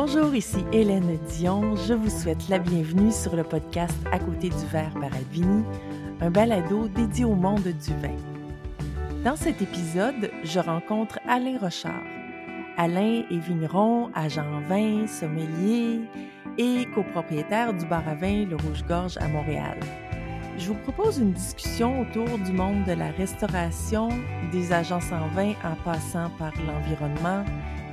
Bonjour, ici Hélène Dion. Je vous souhaite la bienvenue sur le podcast À côté du verre par Alvini, un balado dédié au monde du vin. Dans cet épisode, je rencontre Alain Rochard. Alain est vigneron, agent en vin, sommelier et copropriétaire du bar à vin Le Rouge-Gorge à Montréal. Je vous propose une discussion autour du monde de la restauration, des agences en vin en passant par l'environnement,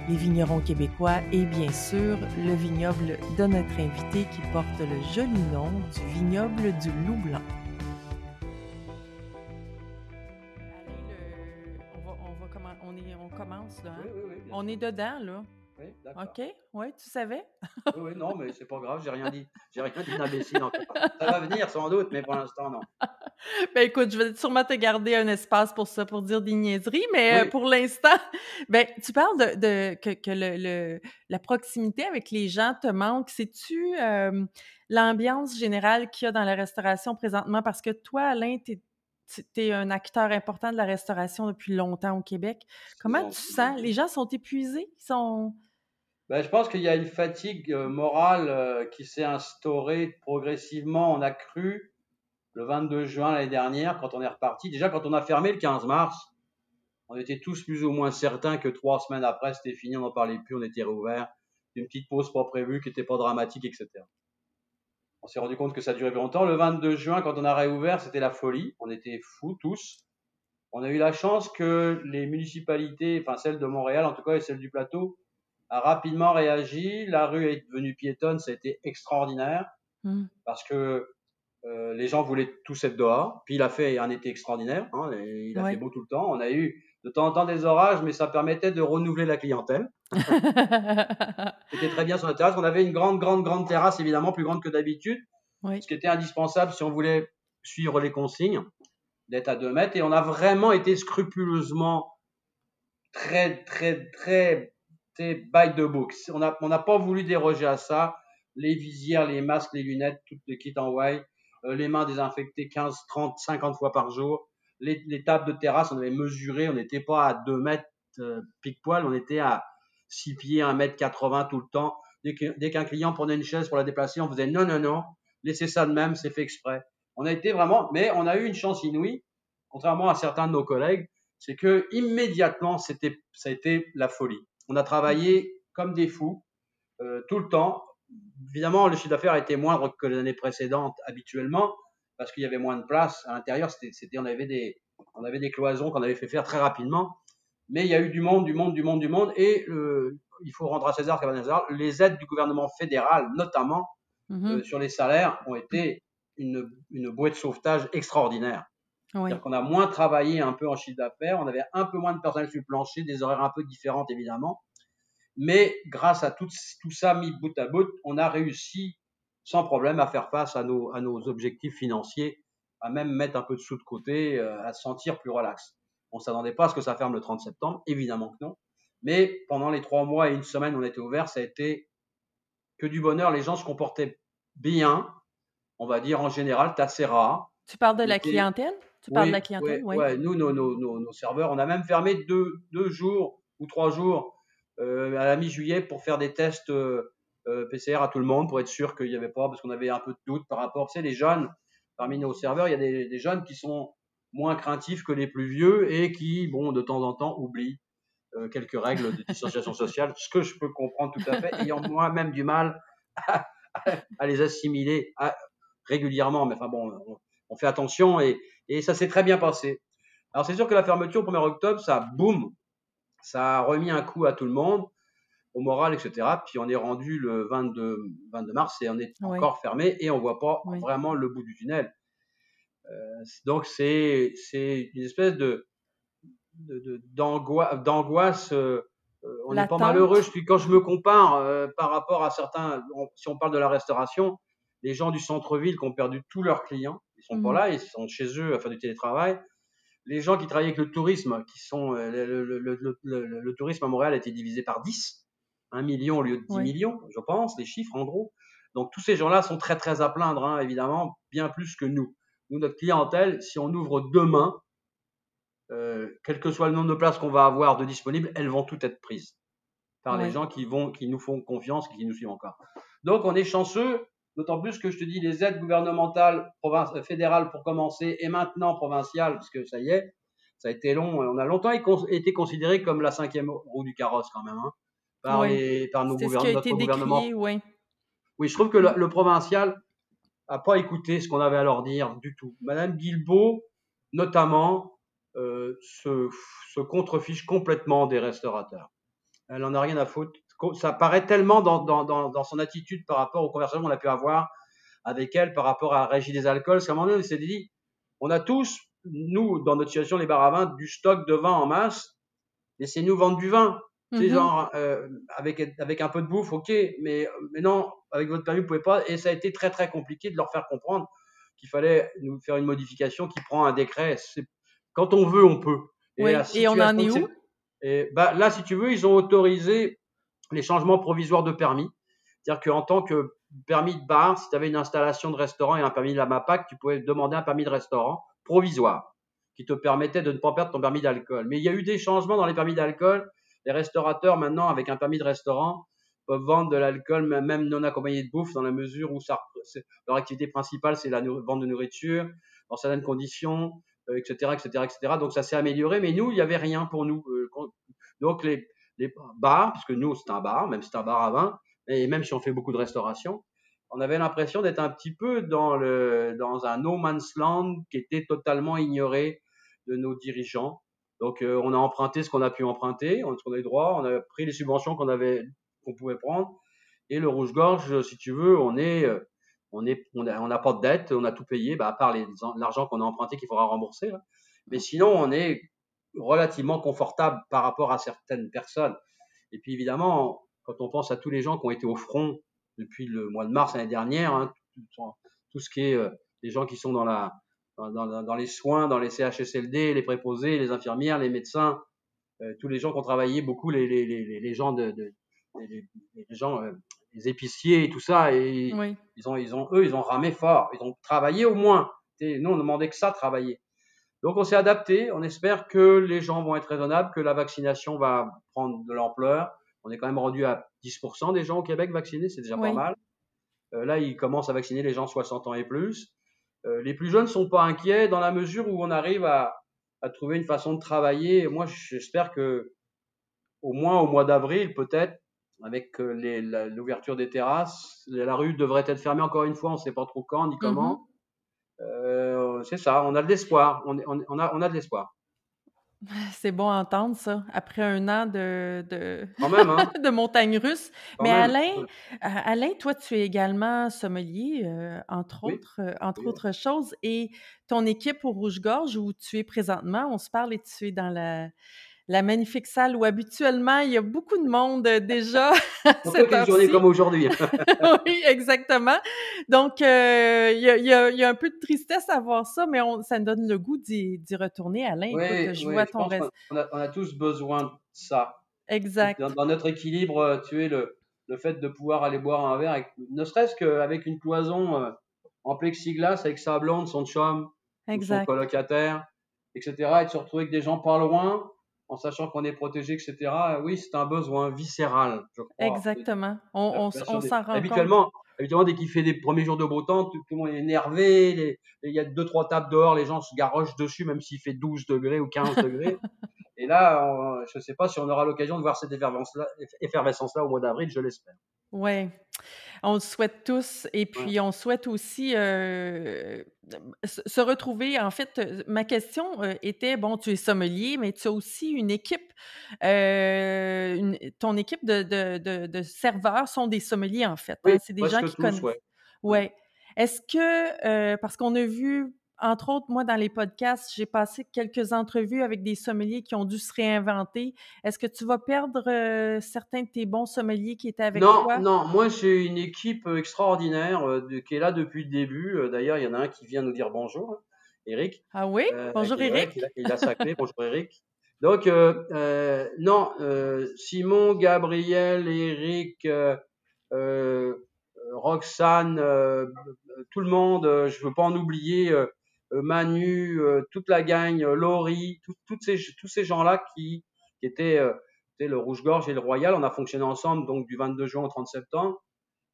les vignerons québécois et bien sûr le vignoble de notre invité qui porte le joli nom du vignoble du Loup Blanc. on, commence là. Hein? on est dedans là. Oui, d'accord. OK. Oui, tu savais? oui, oui, non, mais c'est pas grave, j'ai rien dit. J'ai rien dit d'imbécile Ça va venir sans doute, mais pour l'instant, non. ben écoute, je vais sûrement te garder un espace pour ça, pour dire des niaiseries, mais euh, pour l'instant, ben tu parles de, que, que le, la proximité avec les gens te manque. Sais-tu l'ambiance générale qu'il y a dans la restauration présentement? Parce que toi, Alain, tu es un acteur important de la restauration depuis longtemps au Québec. Comment tu sens? Les gens sont épuisés? Ils sont... Ben, je pense qu'il y a une fatigue euh, morale euh, qui s'est instaurée progressivement. On a cru le 22 juin l'année dernière, quand on est reparti. Déjà, quand on a fermé le 15 mars, on était tous plus ou moins certains que trois semaines après, c'était fini, on n'en parlait plus, on était réouvert. Une petite pause pas prévue qui n'était pas dramatique, etc. On s'est rendu compte que ça durait longtemps. Le 22 juin, quand on a réouvert, c'était la folie. On était fous tous. On a eu la chance que les municipalités, enfin celle de Montréal en tout cas et celle du plateau, a rapidement réagi. La rue est devenue piétonne, ça a été extraordinaire mmh. parce que euh, les gens voulaient tous être dehors. Puis il a fait un été extraordinaire. Hein, il a fait beau tout le temps. On a eu de temps en temps des orages, mais ça permettait de renouveler la clientèle. C'était très bien sur la terrasse. On avait une grande, grande, grande terrasse, évidemment, plus grande que d'habitude. Ce qui était indispensable si on voulait suivre les consignes, d'être à 2 mètres. Et on a vraiment été scrupuleusement très, très, très by the book. On n'a on pas voulu déroger à ça. Les visières, les masques, les lunettes, toutes les kits en white, euh, les mains désinfectées 15, 30, 50 fois par jour. Les, les tables de terrasse, on avait mesuré, on n'était pas à 2 mètres euh, pique-poil, on était à 6 pieds, 1 mètre 80 tout le temps. Dès qu'un client prenait une chaise pour la déplacer, on faisait non, non, non, laissez ça de même, c'est fait exprès. On a été vraiment, mais on a eu une chance inouïe, contrairement à certains de nos collègues, c'est que immédiatement, c'était, ça a été la folie. On a travaillé comme des fous euh, tout le temps. Évidemment, le chiffre d'affaires était moindre que l'année précédente habituellement parce qu'il y avait moins de place à l'intérieur. C'était, on avait des, on avait des cloisons qu'on avait fait faire très rapidement. Mais il y a eu du monde, du monde, du monde, du monde. Et euh, il faut rendre à César César, les aides du gouvernement fédéral, notamment mmh euh, sur les salaires, ont été une, une bouée de sauvetage extraordinaire. Oui. C'est-à-dire qu'on a moins travaillé un peu en chiffre d'affaires, on avait un peu moins de personnel sur le plancher, des horaires un peu différentes évidemment. Mais grâce à tout, tout ça mis bout à bout, on a réussi sans problème à faire face à nos, à nos objectifs financiers, à même mettre un peu de sous de côté, euh, à se sentir plus relax. On s'attendait pas à ce que ça ferme le 30 septembre, évidemment que non. Mais pendant les trois mois et une semaine où on était ouvert, ça a été que du bonheur. Les gens se comportaient bien, on va dire en général, c'est assez rare. Tu parles de la clientèle? Tu parles de la clientèle Oui, ouais. nous, nos, nos, nos, serveurs, on a même fermé deux, deux jours ou trois jours euh, à la mi-juillet pour faire des tests euh, euh PCR à tout le monde pour être sûr qu'il n'y avait pas, parce qu'on avait un peu de doute par rapport, tu sais, les jeunes, parmi nos serveurs, il y a des, des, jeunes qui sont moins craintifs que les plus vieux et qui, bon, de temps en temps, oublient euh, quelques règles de distanciation sociale, ce que je peux comprendre tout à fait, ayant moi-même du mal à, à les assimiler régulièrement, mais enfin bon, on, on fait attention et, et ça s'est très bien passé. Alors c'est sûr que la fermeture au 1er octobre, ça boum, ça a remis un coup à tout le monde, au moral, etc. Puis on est rendu le 22, 22 mars et on est encore fermé et on voit pas vraiment le bout du tunnel. Euh, donc c'est c'est une espèce de d'angoisse. Euh, euh, on est pas malheureux. Puis quand je me compare euh, par rapport à certains, si on parle de la restauration, les gens du centre-ville qui ont perdu tous leurs clients, ils sont pas mmh là, ils sont chez eux à faire du télétravail. Les gens qui travaillent avec le tourisme, qui sont le, tourisme à Montréal a été divisé par 10, 1 million au lieu de 10 millions, je pense, les chiffres en gros. Donc tous ces gens-là sont très très à plaindre, hein, évidemment, bien plus que nous. Nous, notre clientèle, si on ouvre demain, euh, quel que soit le nombre de places qu'on va avoir de disponibles, elles vont toutes être prises. par les gens qui vont, qui nous font confiance, qui nous suivent encore. Donc, on est chanceux, d'autant plus que je te dis, les aides gouvernementales, province, fédérales pour commencer, et maintenant provinciales, parce que ça y est, ça a été long. On a longtemps été considéré comme la cinquième roue du carrosse quand même, hein, par, les, par nos gouvernements, notre gouvernement. oui. oui, je trouve que le, provincial a pas écouté ce qu'on avait à leur dire du tout. Madame Guilbeault, notamment, euh, se, se contrefiche complètement des restaurateurs. Elle en a rien à foutre. Ça paraît tellement dans, dans, dans, dans son attitude par rapport aux conversations qu'on a pu avoir avec elle par rapport à régie des alcools. C'est à un moment donné, s'est dit, on a tous nous, dans notre situation, les bars à vin, du stock de vin en masse, laissez-nous vendre du vin. C'est mhm. genre, euh, avec, avec un peu de bouffe, ok, mais, mais non, avec votre permis, vous pouvez pas. Et ça a été très, très compliqué de leur faire comprendre qu'il fallait nous faire une modification qui prend un décret. Quand on veut, on peut. Et, et on en est où? et bah, Là, si tu veux, ils ont autorisé les changements provisoires de permis. C'est-à-dire qu'en tant que permis de bar, si tu avais une installation de restaurant et un permis de la MAPAC, tu pouvais demander un permis de restaurant provisoire qui te permettait de ne pas perdre ton permis d'alcool. Mais il y a eu des changements dans les permis d'alcool. Les restaurateurs, maintenant, avec un permis de restaurant, peuvent vendre de l'alcool, même non accompagné de bouffe, dans la mesure où leur activité principale, c'est la vente de nourriture, dans certaines conditions, etc., etc., etc. Donc ça s'est amélioré, mais nous, il n'y avait rien pour nous. Euh, donc les, les bars, parce que nous, c'est un bar, même si c'est un bar à vin, et même si on fait beaucoup de restauration, on avait l'impression d'être un petit peu dans, le, dans un no man's land qui était totalement ignoré de nos dirigeants. Donc, euh, on a emprunté ce qu'on a pu emprunter, on a eu droit, on a pris les subventions qu'on avait, qu'on pouvait prendre. Et le rouge-gorge, si tu veux, on est, euh, on est, on n'a pas de dette, on a tout payé, bah, à part l'argent qu'on a emprunté qu'il faudra rembourser. Mais sinon, on est relativement confortable par rapport à certaines personnes. Et puis, évidemment, quand on pense à tous les gens qui ont été au front depuis le mois de mars l'année dernière, hein, tout, ce qui est euh, les gens qui sont dans, la, dans, dans, les soins, dans les CHSLD, les préposés, les infirmières, les médecins, euh, tous les gens qui ont travaillé beaucoup, les, les, les, les gens de, de les, gens, euh, les épiciers et tout ça, et ils ont, ils ont, eux, ils ont ramé fort, ils ont travaillé au moins. nous, on demandait que ça, travailler. Donc, on s'est adapté. On espère que les gens vont être raisonnables, que la vaccination va prendre de l'ampleur. On est quand même rendu à 10% des gens au Québec vaccinés, c'est déjà pas mal. Euh, là, ils commencent à vacciner les gens 60 ans et plus. Euh, les plus jeunes ne sont pas inquiets dans la mesure où on arrive à, à trouver une façon de travailler. Moi, j'espère que au moins au mois d'avril, peut-être, avec euh, l'ouverture des terrasses, la rue devrait être fermée encore une fois, on ne sait pas trop quand ni comment. Mm-hmm. c'est ça, on a de l'espoir. On, on, a, on a de l'espoir. C'est bon à entendre ça, après un an de, de, hein. de montagne russe. Mais Alain, euh, Alain, toi, tu es également sommelier, euh, entre, autres, euh, entre autres choses, et ton équipe au Rouge-Gorge, où tu es présentement, on se parle et tu es dans la, la magnifique salle où habituellement il y a beaucoup de monde euh, déjà. C'est une journée comme aujourd'hui. oui, exactement. Donc, euh, il, y a, un peu de tristesse à voir ça, mais ça me donne le goût d'y retourner. Alain, oui, je vois ton reste. On a, tous besoin de ça. Exact. Dans, notre équilibre, euh, tu es le, le fait de pouvoir aller boire un verre, avec, ne serait-ce qu'avec une cloison en plexiglas avec sa blonde, son chum, son colocataire, etc., et de se retrouver avec des gens pas loin en sachant qu'on est protégé, etc. Oui, c'est un besoin viscéral, je crois. Exactement. On, on, s'en rend habituellement, Habituellement, dès qu'il fait des premiers jours de beau temps, tout, le monde est énervé. il y a deux, trois tables dehors, les gens se garochent dessus, même s'il fait 12 degrés ou 15 degrés. Et là, je ne sais pas si on aura l'occasion de voir cette effervescence-là au mois d'avril, je l'espère. Oui, on le souhaite tous. Et puis, on souhaite aussi euh, se retrouver. En fait, euh, ma question euh, était, bon, tu es sommelier, mais tu as aussi une équipe. ton équipe de, serveurs sont des sommeliers, en fait. Hein. C'est des gens qui connaissent. Oui. Ouais. Est-ce que, parce qu'on a vu entre autres, moi, dans les podcasts, j'ai passé quelques entrevues avec des sommeliers qui ont dû se réinventer. Est-ce que tu vas perdre euh, certains de tes bons sommeliers qui étaient avec toi? Non, moi, j'ai une équipe euh, extraordinaire euh, qui est là depuis le début. D'ailleurs, il y en a un qui vient nous dire bonjour, hein, Eric. Ah oui? bonjour, Eric. il, a, sa clé. bonjour, Eric. Donc, non, Simon, Gabriel, Eric, Roxane, tout le monde, je ne veux pas en oublier. Euh, Manu, euh, toute la gang, euh, Laurie, toutes ces, tous ces gens-là qui, qui, étaient le rouge-gorge et le royal, on a fonctionné ensemble donc du 22 juin au 30 septembre.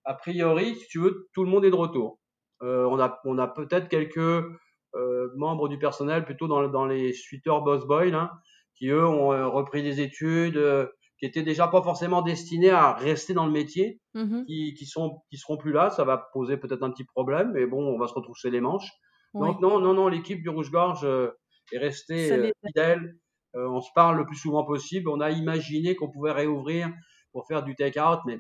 A priori, si tu veux, tout le monde est de retour. Euh, on a, on a peut-être quelques euh, membres du personnel plutôt dans, dans les suiteurs Boss Boy, qui eux ont repris des études, euh, qui étaient déjà pas forcément destinés à rester dans le métier, Mhm. qui, qui sont, qui seront plus là. Ça va poser peut-être un petit problème, mais bon, on va se retrousser les manches. Oui. Donc non, non, non, l'équipe du Rouge-Gorge euh, est restée euh, fidèle. Euh, on se parle le plus souvent possible. On a imaginé qu'on pouvait réouvrir pour faire du take-out, mais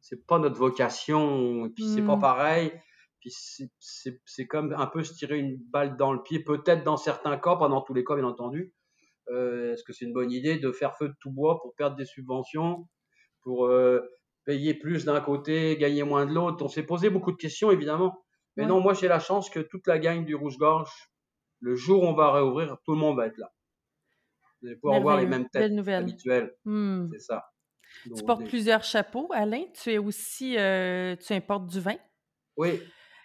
c'est pas notre vocation. Et puis c'est pas pareil. Puis c'est- comme un peu se tirer une balle dans le pied, peut-être dans certains cas, pas dans tous les cas, bien entendu. Euh, Est-ce que c'est une bonne idée de faire feu de tout bois pour perdre des subventions, pour euh, payer plus d'un côté, gagner moins de l'autre? On s'est posé beaucoup de questions, évidemment. Mais Ouais. non, moi j'ai la chance que toute la gang du Rouge-Gorge, le jour où on va réouvrir, tout le monde va être là. Vous allez pouvoir voir les mêmes têtes habituelles, Hmm. c'est ça. Tu portes des- plusieurs chapeaux, Alain. Tu es aussi, euh, tu importes du vin. Oui,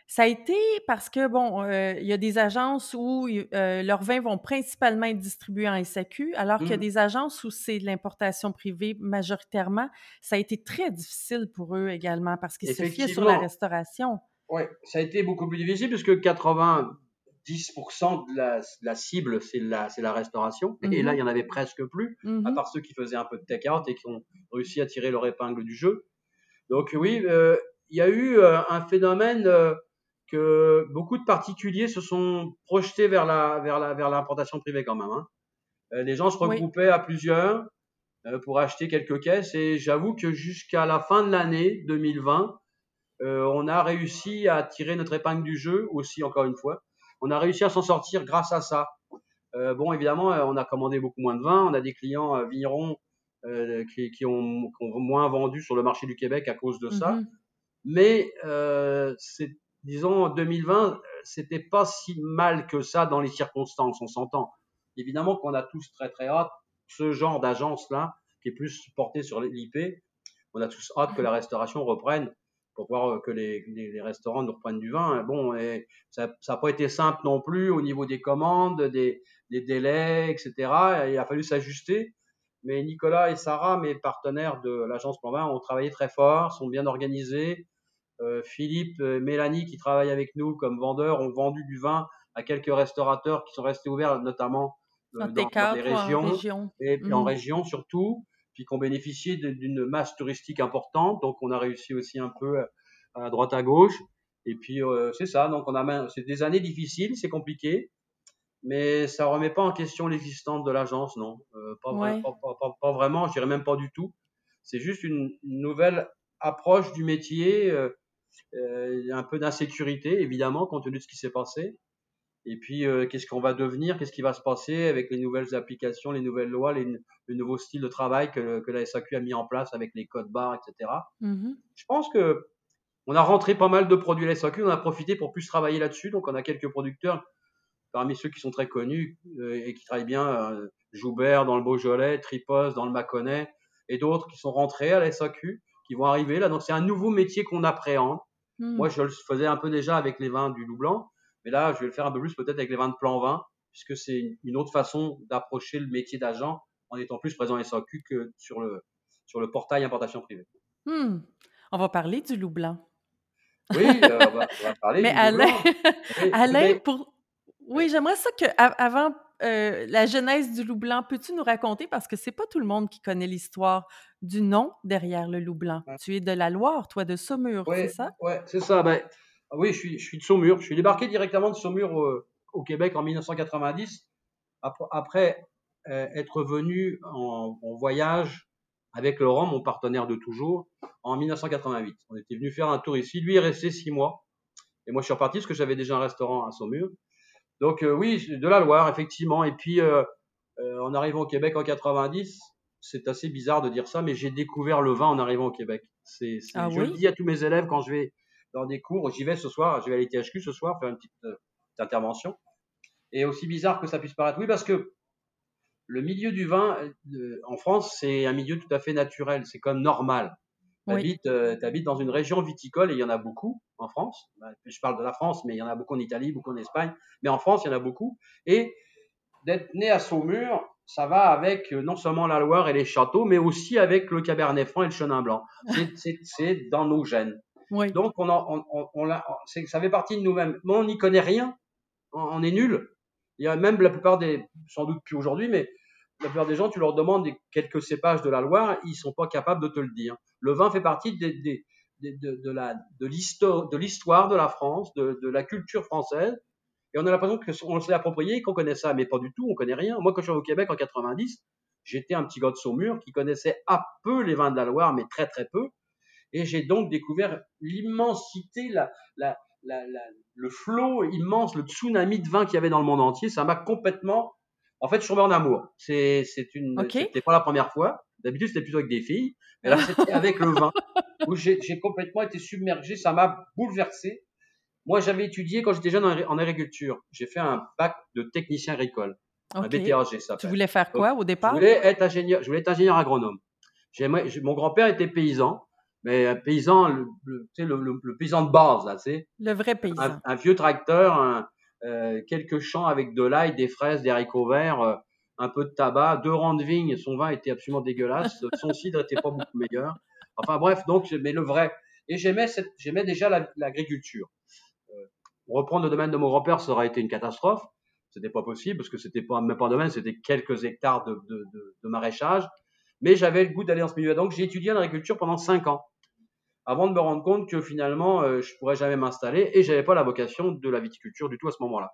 Ça a été parce que, bon, euh, il y a des agences où euh, leurs vins vont principalement être distribués en SAQ, alors qu'il y a Mhm. des agences où c'est de l'importation privée majoritairement. Ça a été très difficile pour eux également parce qu'ils se fiaient sur la restauration. Ouais, ça a été beaucoup plus difficile puisque 90% de la, de la cible, c'est la, c'est la restauration. Et Mhm. là, il y en avait presque plus, à Mhm. part ceux qui faisaient un peu de take-out et qui ont réussi à tirer leur épingle du jeu. Donc oui, euh, il y a eu euh, un phénomène euh, que beaucoup de particuliers se sont projetés vers la vers la vers l'importation privée quand même. Hein. Les gens se Oui. regroupaient à plusieurs pour acheter quelques caisses et j'avoue que jusqu'à la fin de l'année 2020, euh, on a réussi à tirer notre épingle du jeu aussi encore une fois. On a réussi à s'en sortir grâce à ça. Euh, bon, évidemment, euh, on a commandé beaucoup moins de vin. On a des clients euh, vignerons euh, qui, qui, ont, qui ont moins vendu sur le marché du Québec à cause de ça. Mhm. Mais euh, disons, en 2020, euh, c'était pas si mal que ça dans les circonstances, on s'entend. Évidemment qu'on a tous très très hâte, ce genre d'agence-là, qui est plus porté sur l'IP, on a tous hâte que la restauration reprenne pour voir euh, que les, les, les restaurants nous reprennent du vin. Bon, et ça n'a pas été simple non plus au niveau des commandes, des, des délais, etc. Et il a fallu s'ajuster. Mais Nicolas et Sarah, mes partenaires de l'agence Plan 20, ont travaillé très fort, sont bien organisés. Euh, Philippe, euh, Mélanie, qui travaillent avec nous comme vendeurs, ont vendu du vin à quelques restaurateurs qui sont restés ouverts, notamment euh, dans, dans en régions région. et puis en Mhm. région surtout, puis bénéficié de- d'une masse touristique importante. Donc on a réussi aussi un peu à, à droite à gauche. Et puis euh, c'est ça. Donc on a c'est des années difficiles, c'est compliqué, mais ça remet pas en question l'existence de l'agence, non, Euh, pas, vra- Ouais. pas, pas- pas- pas vraiment. Je dirais même pas du tout. C'est juste une, une nouvelle approche du métier, euh, euh, un peu d'insécurité évidemment compte tenu de ce qui s'est passé. Et puis, euh, qu'est-ce qu'on va devenir? Qu'est-ce qui va se passer avec les nouvelles applications, les nouvelles lois, les, le nouveau style de travail que, que la SAQ a mis en place avec les codes barres, etc. Mhm. Je pense que on a rentré pas mal de produits à la SAQ, on a profité pour plus travailler là-dessus. Donc, on a quelques producteurs, parmi ceux qui sont très connus euh, et qui travaillent bien, euh, Joubert dans le Beaujolais, Tripos dans le Mâconnais, et d'autres qui sont rentrés à la SAQ, qui vont arriver là. Donc, c'est un nouveau métier qu'on appréhende. Mhm. Moi, je le faisais un peu déjà avec les vins du Loup Blanc, mais là, je vais le faire un peu plus peut-être avec les vins de plan vin, puisque c'est une- autre façon d'approcher le métier d'agent en étant plus présent à SAQ que sur le, sur le portail importation privée. Hmm. On va parler du loup blanc. Oui, euh, on, va, on va parler Mais du Loup Alain, Blanc. Oui, Alain, mais- pour... Oui, j'aimerais ça que, avant euh, la genèse du loup blanc, peux-tu nous raconter, parce que c'est pas tout le monde qui connaît l'histoire du nom derrière le loup blanc. Ouais. Tu es de la Loire, toi, de Saumur, Ouais, c'est ça? Ouais, c'est ça. Ben, oui, je suis, je suis de Saumur. Je suis débarqué directement de Saumur euh, au Québec en 1990, après, après, euh, être venu en, en voyage avec Laurent, mon partenaire de toujours, en 1988. On était venu faire un tour ici. Lui est resté six mois. Et moi, je suis reparti parce que j'avais déjà un restaurant à Saumur. Donc euh, oui, de la Loire, effectivement. Et puis, en arrivant au Québec en 90, c'est assez bizarre de dire ça, mais j'ai découvert le vin en arrivant au Québec. C'est- Ah je oui? le dis à tous mes élèves quand je vais dans des cours. J'y vais ce soir, je vais à l'ITHQ ce soir faire une petite, euh, petite intervention. Et aussi bizarre que ça puisse paraître, oui, parce que le milieu du vin euh, en France, c'est un milieu tout à fait naturel. C'est comme normal. Tu Oui. habites, euh, t'habites dans une région viticole et il y en a beaucoup en France. Bah, Je parle de la France, mais il y en a beaucoup en Italie, beaucoup en Espagne. Mais en France, il y en a beaucoup. Et d'être né à Saumur, ça va avec non seulement la Loire et les châteaux, mais aussi avec le Cabernet Franc et le Chenin Blanc. C'est dans nos gènes. Donc, on, on ça fait partie de nous-mêmes. Mais on n'y connaît rien. On, est nul. Il y a même la plupart des, sans doute plus aujourd'hui, mais la plupart des gens, tu leur demandes quelques cépages de la Loire, ils sont pas capables de te le dire. Le vin fait partie de, l'histoire de la France, de, la culture française. Et on a l'impression qu'on s'est approprié, qu'on connaît ça, mais pas du tout, on connaît rien. Moi, quand je suis au Québec en 90, j'étais un petit gars de Saumur qui connaissait à peu les vins de la Loire, mais très très peu. Et j'ai donc découvert l'immensité, la, la, la, le flot immense, le tsunami de vin qu'il y avait dans le monde entier. Ça m'a complètement. En fait, je suis tombé en amour. C'est, c'est une. C'était pas la première fois. D'habitude, c'était plutôt avec des filles. Mais là, c'était avec le vin. Où j'ai, j'ai complètement été submergé. Ça m'a bouleversé. Moi, j'avais étudié quand j'étais jeune en, agriculture. J'ai fait un bac de technicien agricole, un BTAG, ça. Tu voulais faire quoi au départ? Je voulais être ingénieur. Je voulais être ingénieur agronome. mon grand-père était paysan, mais un paysan, le, le, le, paysan de base, là, tu sais. Le vrai paysan. Un, vieux tracteur, euh, quelques champs avec de l'ail, des fraises, des haricots verts, euh, un peu de tabac, deux rangs de vignes. Son vin était absolument dégueulasse. Son cidre était pas beaucoup meilleur. Enfin bref, donc, mais le vrai. Et j'aimais, j'aimais déjà l'agriculture reprendre le domaine de mon grand-père, ça aurait été une catastrophe. C'était pas possible parce que c'était pas même pas un domaine, c'était quelques hectares de, de, de, de maraîchage. Mais j'avais le goût d'aller dans ce milieu. Donc j'ai étudié en agriculture pendant cinq ans, avant de me rendre compte que finalement euh, je pourrais jamais m'installer et j'avais pas la vocation de la viticulture du tout à ce moment-là.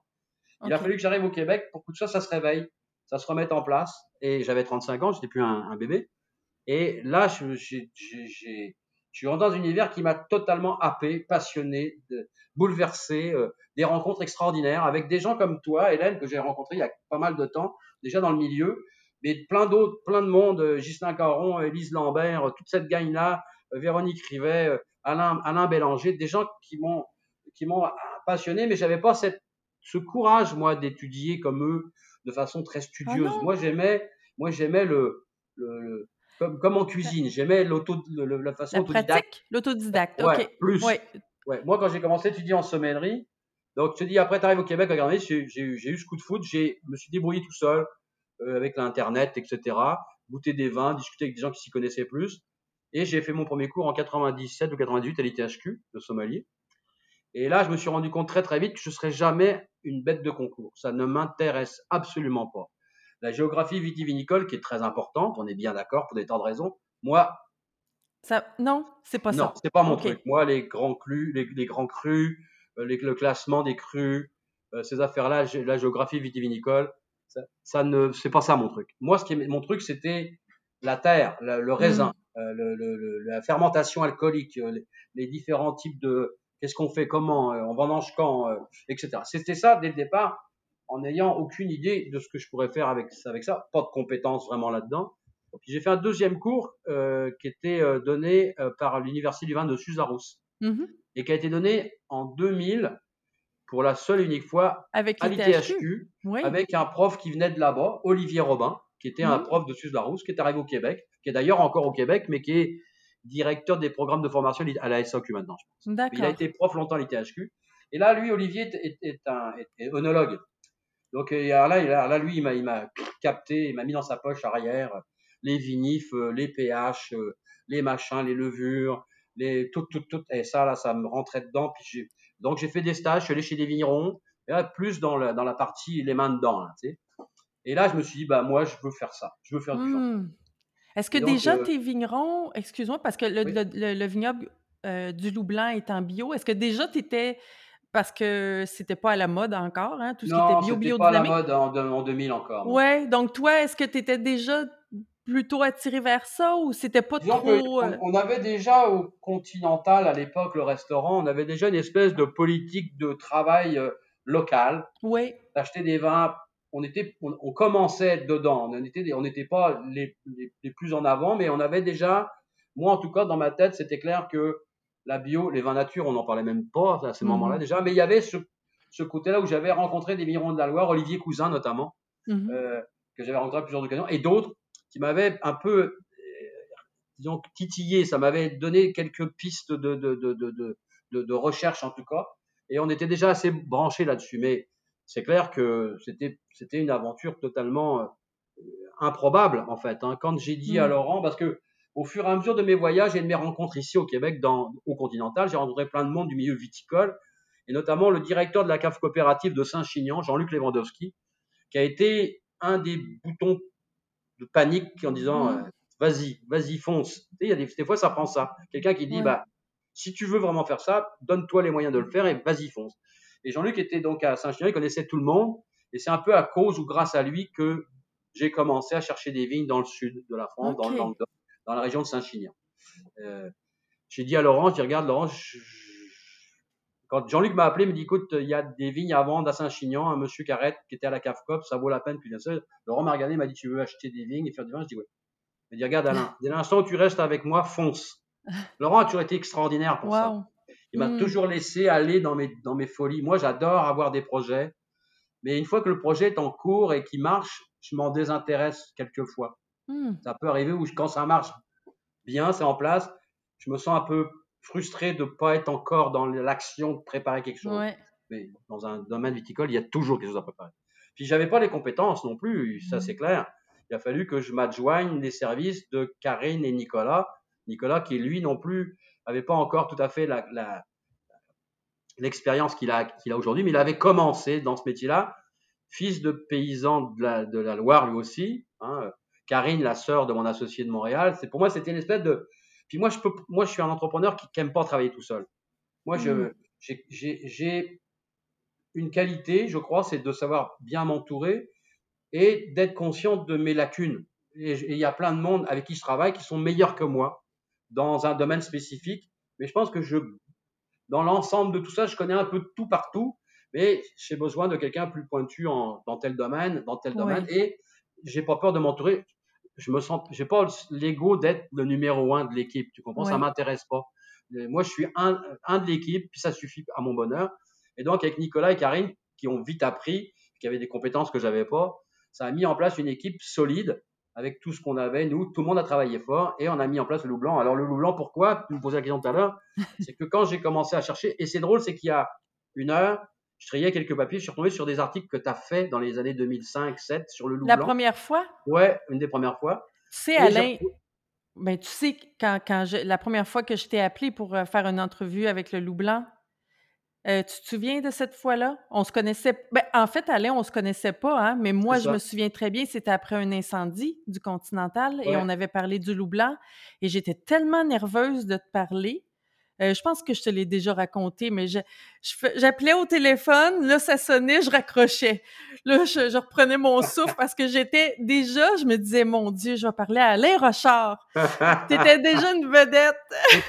Il a fallu que j'arrive au Québec pour que tout ça, ça se réveille, ça se remette en place. Et j'avais 35 ans, j'étais plus un, un, bébé. Et là, je, j'ai, j'ai, je suis rentré dans un univers qui m'a totalement happé, passionné, bouleversé, euh, des rencontres extraordinaires avec des gens comme toi, Hélène, que j'ai rencontré il y a pas mal de temps, déjà dans le milieu, mais plein d'autres, plein de monde, euh, Ghislain Caron, Élise Lambert, toute cette gang-là, Véronique Rivet, Alain, Alain Bélanger, des gens qui m'ont, qui m'ont passionné, mais j'avais pas cette, ce courage, moi, d'étudier comme eux, de façon très studieuse. Ah moi, j'aimais, moi, j'aimais le, le, comme, comme en cuisine. J'aimais l'auto, la façon la pratique, l'autodidacte. Ouais, ok. plus. Ouais. Ouais. Moi, quand j'ai commencé à étudier en sommellerie, donc je te dis, après, tu arrives au Québec, regardez, j'ai eu, eu ce coup de foot, je me suis débrouillé tout seul euh, avec l'Internet, etc. Goûter des vins, discuter avec des gens qui s'y connaissaient plus. Et j'ai fait mon premier cours en 97 ou 98 à l'ITHQ de sommelier. Et là, je me suis rendu compte très très vite que je ne serais jamais une bête de concours. Ça ne m'intéresse absolument pas la géographie vitivinicole qui est très importante, on est bien d'accord pour des tas de raisons. Moi, ça, non, c'est pas ça. Non, c'est pas mon truc. Moi, les grands crus, les, grands crus, euh, le classement des crus, euh, ces affaires-là, la géographie vitivinicole, ça, ça ne, c'est pas ça mon truc. Moi, ce qui est mon truc, c'était la terre, le, raisin, euh, le, la fermentation alcoolique, les, différents types de, qu'est-ce qu'on fait, comment, on vendange quand, etc. C'était ça dès le départ en n'ayant aucune idée de ce que je pourrais faire avec, avec ça, pas de compétences vraiment là-dedans. Puis j'ai fait un deuxième cours euh, qui était euh, donné euh, par l'Université du vin de Suzarous mmh et qui a été donné en 2000 pour la seule et unique fois avec à l'ITHQ avec un prof qui venait de là-bas, Olivier Robin, qui était un prof de Suzarous, qui est arrivé au Québec, qui est d'ailleurs encore au Québec, mais qui est directeur des programmes de formation à la SAQ maintenant. Je pense. Il a été prof longtemps à l'ITHQ. Et là, lui, Olivier est, est, un est, onologue. Donc euh, là, là, lui, il m'a capté, il m'a mis dans sa poche arrière les vinifs, euh, les pH, euh, les machins, les levures, les tout, tout, tout. Et ça, là, ça me rentrait dedans. Puis donc j'ai fait des stages, je suis allé chez des vignerons, et là, plus dans la, dans la partie les mains dedans. Là. Et là, je me suis dit, bah moi, je veux faire ça. Je veux faire du vin. Mmh. Est-ce que déjà tes vignerons, excuse-moi, parce que le, le, vignoble du Loup Blanc est en bio, est-ce que déjà tu étais parce que c'était pas à la mode encore, hein, tout ce qui était bio, biodynamique. pas à la mode en, 2000 encore. Ouais, donc toi, est-ce que tu étais déjà plutôt attiré vers ça ou c'était pas trop. Euh on, avait déjà au Continental à l'époque, le restaurant, on avait déjà une espèce de politique de travail euh, local. Oui. D'acheter des vins. On, était, on, commençait dedans. On n'était on n'était pas les, les, les, plus en avant, mais on avait déjà, moi en tout cas, dans ma tête, c'était clair que la bio, les vins nature, on n'en parlait même pas à ce moment-là mmh déjà, mais il y avait ce, ce côté-là où j'avais rencontré des vignerons de la Loire, Olivier Cousin notamment, mmh euh, que j'avais rencontré à plusieurs occasions, et d'autres qui m'avaient un peu, euh, disons, titillé, ça m'avait donné quelques pistes de, de, de, de, de recherche en tout cas, et on était déjà assez branchés là-dessus, mais c'est clair que c'était, c'était une aventure totalement, euh, improbable, en fait. Hein. Quand j'ai dit à Mm. Laurent, parce que au fur et à mesure de mes voyages et de mes rencontres ici au Québec, dans, au Continental, j'ai rencontré plein de monde du milieu viticole, et notamment le directeur de la cave coopérative de Saint-Chinian, Jean-Luc Lewandowski, qui a été un des boutons de panique en disant Mm. euh, vas-y, vas-y, fonce. Tu sais, Il y a des, des fois, ça prend ça. Quelqu'un qui dit bah, si tu veux vraiment faire ça, donne-toi les moyens de le faire et vas-y, fonce. Et Jean-Luc était donc à Saint-Chinian, il connaissait tout le monde, et c'est un peu à cause ou grâce à lui que j'ai commencé à chercher des vignes dans le sud de la France, dans le Ok. Languedoc, dans la région de Saint-Chinian. Euh, j'ai dit à Laurent, je dis regarde Laurent, je- quand Jean-Luc m'a appelé, il me dit écoute, il y a des vignes à vendre à Saint-Chinian, un monsieur arrête, qui était à la cave cop, ça vaut la peine. Puis bien sûr, Laurent m'a regardé, il m'a dit tu veux acheter des vignes et faire du vin? Je dis oui. Il m'a dit regarde Alain, dès l'instant où tu restes avec moi, fonce. Laurent a toujours été extraordinaire pour ça. Il m'a Mm. toujours laissé aller dans mes, dans mes folies. Moi, j'adore avoir des projets. Mais une fois que le projet est en cours et qu'il marche, je m'en désintéresse quelquefois. Mm. Ça peut arriver où quand ça marche bien, c'est en place, je me sens un peu frustré de ne pas être encore dans l'action de préparer quelque chose. Ouais. Mais dans un domaine viticole, il y a toujours quelque chose à préparer. Puis j'avais pas les compétences non plus, ça Mhm. c'est clair. Il a fallu que je m'adjoigne les services de Karine et Nicolas. Nicolas qui lui non plus avait pas encore tout à fait l'expérience qu'il a, qu'il a aujourd'hui, mais il avait commencé dans ce métier-là, fils de paysan de la, de la Loire lui aussi. hein. Karine, la sœur de mon associé de Montréal, c'est pour moi c'était une espèce de. Puis moi je peux, moi je suis un entrepreneur qui n'aime pas travailler tout seul. Moi je, Mhm. j'ai- une qualité, je crois, c'est de savoir bien m'entourer et d'être conscient de mes lacunes. Et il y a plein de monde avec qui je travaille qui sont meilleurs que moi dans un domaine spécifique, mais je pense que je, dans l'ensemble de tout ça, je connais un peu de tout partout, mais j'ai besoin de quelqu'un plus pointu en, dans tel domaine, dans tel domaine, et j'ai pas peur de m'entourer. Je me sens, j'ai pas l'ego d'être le numéro un de l'équipe. Tu comprends? Ça Ouais. m'intéresse pas. Moi, je suis un, un de l'équipe, puis ça suffit à mon bonheur. Et donc, avec Nicolas et Karine, qui ont vite appris, qui avaient des compétences que j'avais pas, ça a mis en place une équipe solide avec tout ce qu'on avait. Nous, tout le monde a travaillé fort et on a mis en place le loup blanc. Alors, le loup blanc, pourquoi? Tu me posais la question tout à l'heure. c'est que quand j'ai commencé à chercher, et c'est drôle, c'est qu'il y a une heure, je triais quelques papiers, je suis retombé sur des articles que tu as fait dans les années 2005-7 sur le loup La blanc. première fois, Ouais, une des premières fois. tu sais, Et Alain, ben, tu sais, quand, quand je, la première fois que je t'ai appelé pour euh, faire une entrevue avec le loup blanc, euh, tu te souviens de cette fois-là? On se connaissait. Ben, en fait, Alain, on se connaissait pas, hein, mais moi, je me souviens très bien, c'était après un incendie du Continental et on avait parlé du loup blanc et j'étais tellement nerveuse de te parler. Euh, je pense que je te l'ai déjà raconté, mais j'appelais au téléphone, là, ça sonnait, je raccrochais. Là, je, je reprenais mon souffle parce que j'étais déjà, je me disais, mon Dieu, je vais parler à Alain Rochard. T'étais déjà une vedette.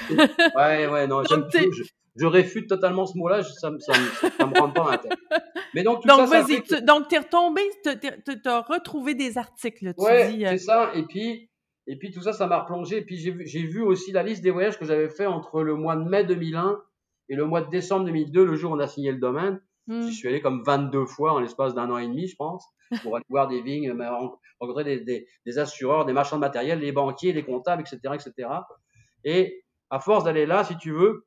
ouais, ouais, non, j'aime- je, réfute totalement ce mot-là, ça, me- ça, me- ça me rentre pas dans la tête. Mais donc, tout Donc, vas-y. que- tu- Donc, t'es retombé, t'as- t'as t'as retrouvé des articles. Tu Ouais, dis. euh, c'est ça. Et puis, et puis tout ça, ça m'a replongé. Et puis j'ai vu, aussi la liste des voyages que j'avais fait entre le mois de mai 2001 et le mois de décembre 2002, le jour où on a signé le domaine. hmm. J'y suis allé comme 22 fois en l'espace d'un an et demi, je pense, pour aller voir des vignes, rencontrer des, des, des assureurs, des marchands de matériel, les banquiers, les comptables, etc., etc. Et à force d'aller là, si tu veux,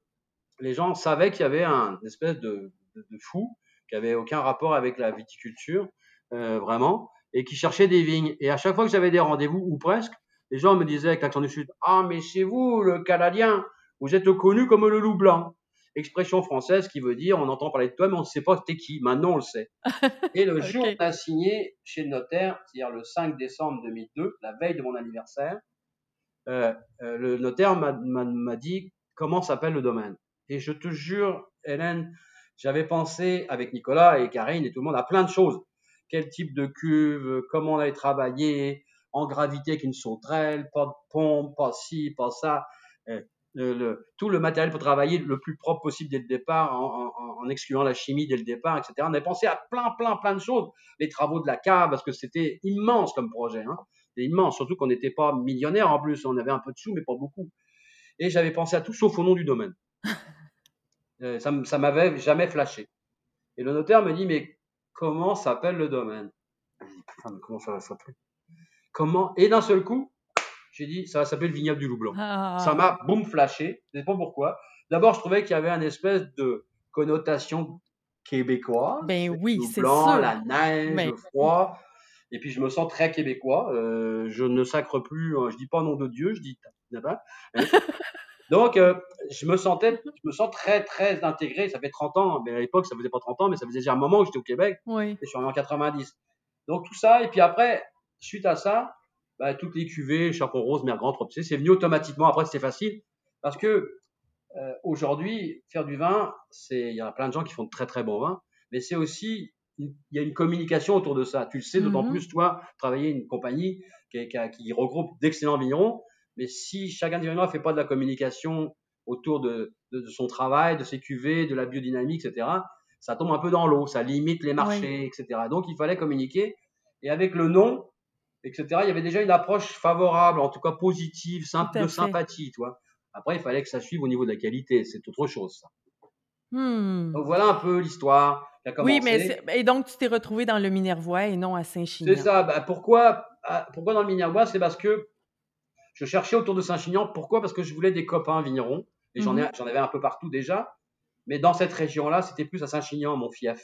les gens savaient qu'il y avait un une espèce de, de, de fou qui avait aucun rapport avec la viticulture, euh, vraiment, et qui cherchait des vignes. Et à chaque fois que j'avais des rendez-vous, ou presque, les gens me disaient avec l'accent du Sud, ah, mais c'est vous, le Canadien, vous êtes connu comme le loup blanc. Expression française qui veut dire, on entend parler de toi, mais on ne sait pas t'es qui. Maintenant, on le sait. Et le jour où on a signé chez le notaire, c'est-à-dire le 5 décembre 2002, la veille de mon anniversaire, euh, euh, le notaire m'a dit comment s'appelle le domaine? Et je te jure, Hélène, j'avais pensé avec Nicolas et Karine et tout le monde à plein de choses. Quel type de cuve, comment on allait travailler, en gravité avec une sauterelle, pas de pompe, pas ci, pas ça. Euh, tout le matériel pour travailler le plus propre possible dès le départ, en excluant la chimie dès le départ, etc. On avait pensé à plein, plein, plein de choses. Les travaux de la cave, parce que c'était immense comme projet. Hein. C'était immense, surtout qu'on n'était pas millionnaire en plus. On avait un peu de sous, mais pas beaucoup. Et j'avais pensé à tout sauf au nom du domaine. Euh, ça, ça m'avait jamais flashé. Et le notaire me dit, mais comment s'appelle le domaine? Je dis, putain, mais comment ça va s'appeler? Comment? Et d'un seul coup, j'ai dit, ça va s'appeler le vignoble du loup blanc. Ah. Ça m'a boum flashé. Je sais pas pourquoi. D'abord, je trouvais qu'il y avait une espèce de connotation québécoise. Ben oui, c'est sûr. la neige, Ben le froid. Et puis je me sens très québécois. Euh, je ne sacre plus, euh, je dis pas nom de Dieu, je dis pas. Donc euh, je me sentais, je me sens très très intégré. Ça fait 30 ans, mais à l'époque ça faisait pas 30 ans, mais ça faisait déjà un moment que j'étais au Québec. Oui. Et je suis arrivé en 90. Donc tout ça, et puis après, suite à ça, bah, toutes les cuvées, Chapon Rose, Mère Grande, c'est venu automatiquement. Après c'était facile parce que euh, aujourd'hui, faire du vin, c'est, il y a plein de gens qui font de très très bons vins, mais c'est aussi, il y a une communication autour de ça. Tu le sais, d'autant Mhm. plus toi, travailler une compagnie qui, qui, qui regroupe d'excellents vignerons, mais si chacun des ne fait pas de la communication autour de, de, de son travail, de ses cuvées, de la biodynamie, etc., ça tombe un peu dans l'eau, ça limite les marchés, etc. Donc il fallait communiquer, et avec le nom, etc., il y avait déjà une approche favorable, en tout cas positive, simple, de sympathie, tu vois. Après, il fallait que ça suive au niveau de la qualité, c'est autre chose. Ça. Hmm. Donc voilà un peu l'histoire. Oui, mais et donc tu t'es retrouvé dans le Minervois et non à Saint-Chinian. c'est ça. Bah, pourquoi, ah, pourquoi dans le Minervois? C'est parce que je cherchais autour de Saint-Chinian. Pourquoi? Parce que je voulais des copains vignerons. Et j'en Mhm. j'en avais un peu partout déjà. Mais dans cette région-là, c'était plus à Saint-Chinian, mon fief.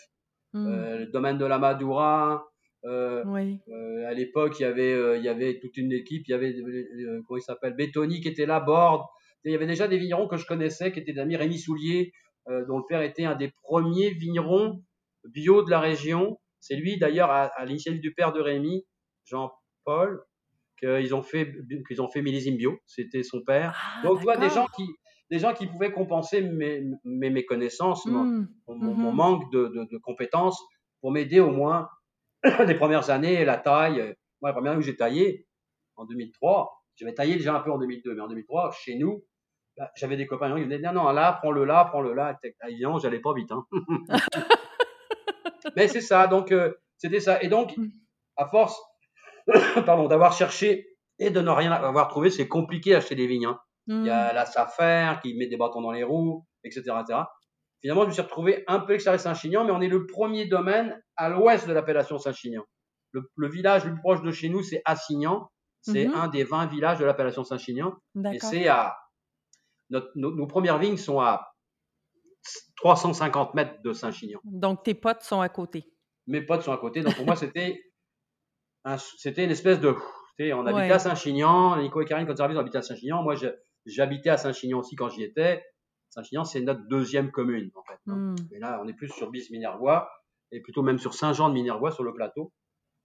Hmm. Euh, le domaine de la Madoura. euh, Oui. euh, à l'époque, il y avait, il y avait toute une équipe. Il y avait, comment il s'appelle, Bétoni qui était là, Borde. Il y avait déjà des vignerons que je connaissais, qui étaient des amis. Rémi Soulier, dont le père était un des premiers vignerons bio de la région. C'est lui, d'ailleurs, à, à l'initiative du père de Rémi, Jean-Paul, qu'ils ont fait, qu'ils ont fait millésime bio. C'était son père. Ah, Donc, tu vois, des gens qui, des gens qui pouvaient compenser mes, mes, mes connaissances, mon, Hmm. mon- Mhm. manque de, de- de compétences pour m'aider au moins les premières années, la taille. Moi, la première année où j'ai taillé, en 2003, j'avais taillé déjà un peu en 2002, mais en 2003, chez nous, bah, j'avais des copains qui me disaient, non, non, là, prends-le là, prends-le là. Ah, Évidemment, j'allais pas vite. Hein. mais c'est ça, donc euh, c'était ça. Et donc, Mm. à force pardon, d'avoir cherché et de ne rien avoir trouvé, c'est compliqué d'acheter des vignes. hein. Il y a la SAFER qui met des bâtons dans les roues, etc. etc. Finalement, je me suis retrouvé un peu extérieur Saint-Chinian, mais on est le premier domaine à l'ouest de l'appellation Saint-Chinian. Le, le village le plus proche de chez nous, c'est Assignan. C'est Mhm. un des 20 villages de l'appellation Saint-Chinian. Et c'est à. notre- nos, nos premières vignes sont à 350 mètres de Saint-Chinian. Donc tes potes sont à côté. Mes potes sont à côté. Donc pour moi, c'était un- c'était une espèce de. tu sais, On habitait Ouais. à Saint-Chinian. Nico et Karine, quand ils habitaient à Saint-Chinian. Moi, j'habitais à Saint-Chinian aussi quand j'y étais. Saint-Chinian, c'est notre deuxième commune, en fait. hein. Hmm. Mais là, on est plus sur Bis-Minervois et plutôt même sur Saint-Jean-de-Minervois, sur le plateau.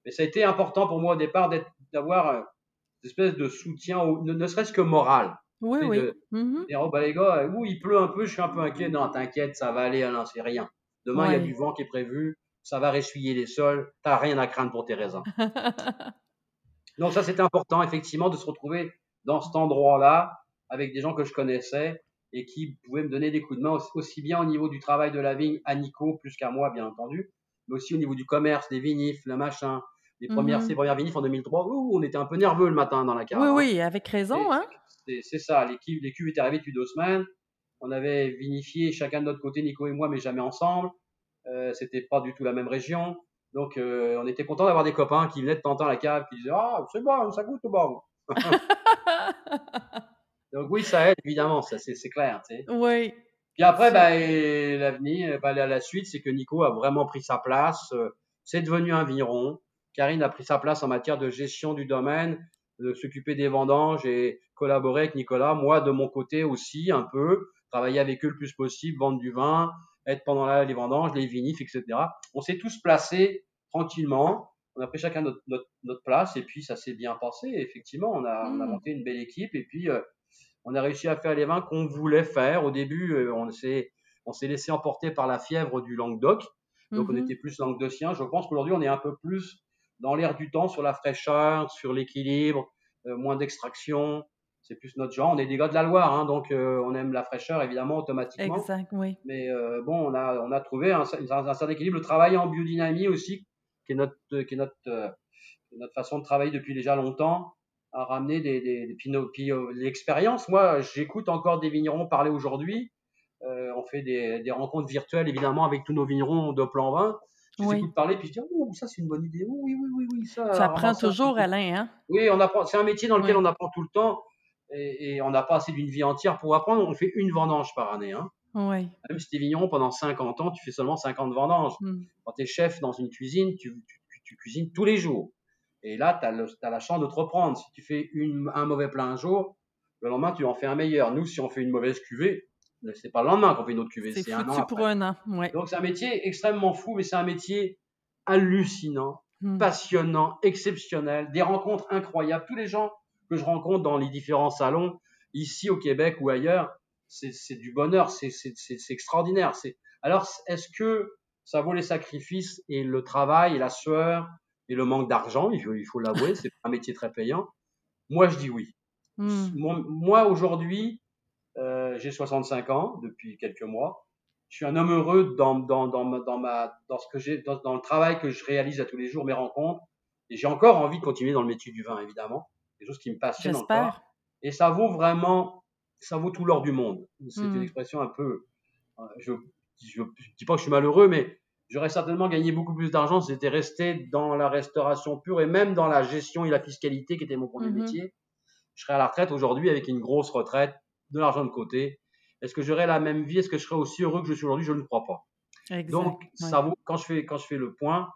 Mais ça a été important pour moi au départ d'être- d'avoir euh, une espèce de soutien, au- ne, ne serait-ce que moral. Oui, oui. de- Mhm. Dire, oh bah les gars, euh, ouh, il pleut un peu, je suis un peu inquiet. Non, t'inquiète, ça va aller, Alain, c'est rien. Demain, il y a du vent qui est prévu, ça va ressuyer les sols, t'as rien à craindre pour tes raisins. Donc ça, c'était important, effectivement, de se retrouver dans cet endroit-là, avec des gens que je connaissais et qui pouvaient me donner des coups de main, aussi- bien au niveau du travail de la vigne, à Nico, plus qu'à moi, bien entendu, mais aussi au niveau du commerce, des vinifs, le machin. Les premières, Mhm. ces premières vinifs en 2003, ouh, on était un peu nerveux le matin dans la cave. oui, hein. oui, avec raison, hein? c'est- C'est ça, les cuves, les cuves étaient arrivées depuis deux semaines. On avait vinifié chacun de notre côté, Nico et moi, mais jamais ensemble. Euh, C'était pas du tout la même région. Donc, euh, on était content d'avoir des copains qui venaient de temps à la cave, qui disaient Ah, c'est bon, ça goûte bon. Donc, oui, ça aide, évidemment, ça, c'est c'est clair. tu sais. oui. Puis après, bah, et l'avenir, bah, la, la suite, c'est que Nico a vraiment pris sa place. euh, C'est devenu un vigneron. Karine a pris sa place en matière de gestion du domaine, de s'occuper des vendanges et collaborer avec Nicolas. Moi, de mon côté aussi, un peu, travailler avec eux le plus possible, vendre du vin, être pendant les vendanges, les vinifs, etc. On s'est tous placés tranquillement. On a pris chacun notre, notre, notre place et puis ça s'est bien passé. Effectivement, on a, on a Mm. monté une belle équipe et puis euh, on a réussi à faire les vins qu'on voulait faire. Au début, euh, on s'est on s'est laissé emporter par la fièvre du Languedoc. Donc on Mhm. était plus languedocien. Je pense qu'aujourd'hui on est un peu plus dans l'air du temps sur la fraîcheur, sur l'équilibre, euh, moins d'extraction. C'est plus notre genre. On est des gars de la Loire, hein, donc euh, on aime la fraîcheur évidemment automatiquement. Exact, oui. Mais euh, bon, on a, on a trouvé un, un, un certain équilibre. Le travail en biodynamie aussi, qui est notre, qui est notre, euh, qui est notre façon de travailler depuis déjà longtemps, a ramené des, des, des l'expérience. Moi, j'écoute encore des vignerons parler aujourd'hui. On fait des, des rencontres virtuelles évidemment avec tous nos vignerons de plan 20. Je Oui. écoute parler puis je dis oh ça c'est une bonne idée. Oh, oui oui oui oui ça. Tu apprends ça, toujours, Alain, hein? oui, on apprend. C'est un métier dans lequel on apprend tout le temps et, et on n'a pas assez d'une vie entière pour apprendre. On fait une vendange par année. Hein. Même si tu es vigneron pendant 50 ans, tu fais seulement 50 vendanges. Mm. Quand tu es chef dans une cuisine, tu, tu- tu- tu cuisines tous les jours. Et là, tu as, la chance de te reprendre. Si tu fais une, un mauvais plein un jour, le lendemain, tu en fais un meilleur. Nous, si on fait une mauvaise cuvée, c'est pas le lendemain qu'on fait une autre cuvée. C'est un an pour un an. Ouais. Donc, c'est un métier extrêmement fou, mais c'est un métier hallucinant, hmm. passionnant, exceptionnel, des rencontres incroyables. Tous les gens que je rencontre dans les différents salons, ici au Québec ou ailleurs, c'est du bonheur, c'est extraordinaire. Alors, est-ce que ça vaut les sacrifices et le travail et la sueur et le manque d'argent? Il faut l'avouer, c'est un métier très payant. Moi, je dis oui. Hmm. Moi, aujourd'hui, euh, j'ai 65 ans depuis quelques mois. Je suis un homme heureux dans, dans, dans, dans, ma, dans, ce que j'ai, dans, dans, le travail que je réalise à tous les jours, mes rencontres. Et j'ai encore envie de continuer dans le métier du vin, évidemment. Des choses qui me passionnent encore. Et ça vaut vraiment, ça vaut tout l'or du monde. C'est une hmm. expression un peu, euh, je, je, dis pas que je suis malheureux, mais j'aurais certainement gagné beaucoup plus d'argent si j'étais resté dans la restauration pure et même dans la gestion et la fiscalité qui était mon premier mhm. métier. Je serais à la retraite aujourd'hui avec une grosse retraite, de l'argent de côté. Est-ce que j'aurais la même vie? Est-ce que je serais aussi heureux que je suis aujourd'hui? Je ne crois pas. Donc, ça vaut, quand je fais, quand je fais le point,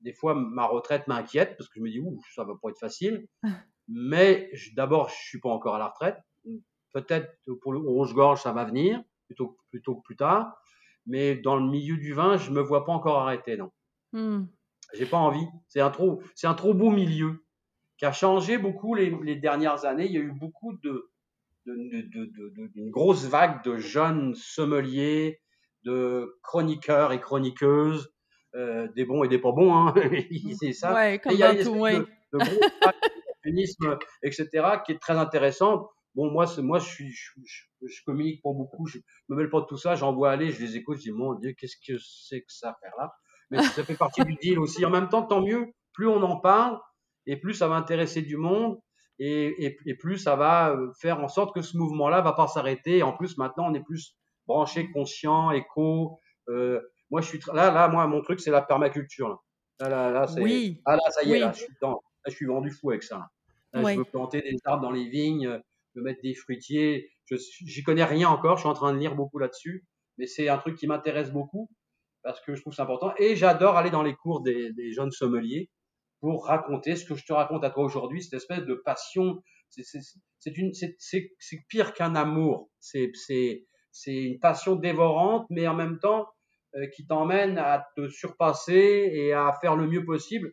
des fois, ma retraite m'inquiète parce que je me dis, ouh, ça va pas être facile. Mais d'abord, je suis pas encore à la retraite. Peut-être pour le rouge-gorge, ça va venir, plutôt, plutôt que plus tard. Mais dans le milieu du vin, je me vois pas encore arrêter, non. Hmm. J'ai pas envie. C'est un trop, c'est un trop beau milieu qui a changé beaucoup les, les, dernières années. Il y a eu beaucoup de, d'une grosse vague de jeunes sommeliers, de chroniqueurs et chroniqueuses, euh, des bons et des pas bons, hein. c'est ça. Ouais, comme il y a tout, ouais. de, féminisme, etc., qui est très intéressant. Bon, moi, moi, je suis, je, communique pas beaucoup, je me mêle pas de tout ça, j'en vois aller, je les écoute, je dis, mon Dieu, qu'est-ce que c'est que ça faire là? Mais ça fait partie du deal aussi. En même temps, tant mieux, plus on en parle, et plus ça va intéresser du monde, et, et, plus ça va euh, faire en sorte que ce mouvement-là va pas s'arrêter. En plus, maintenant, on est plus branché, conscient, éco. Euh, moi, je suis là, là, moi, mon truc, c'est la permaculture. Là, là, là, c'est, oui. ah, là, ça y est, là, je suis là, je suis vendu fou avec ça. Je veux planter des arbres dans les vignes, me mettre des fruitiers. Je, j'y connais rien encore. Je suis en train de lire beaucoup là-dessus, mais c'est un truc qui m'intéresse beaucoup parce que je trouve c'est important. Et j'adore aller dans les cours des, des jeunes sommeliers pour raconter ce que je te raconte à toi aujourd'hui, cette espèce de passion. C'est une, c'est pire qu'un amour. C'est une passion dévorante, mais en même temps euh, qui t'emmène à te surpasser et à faire le mieux possible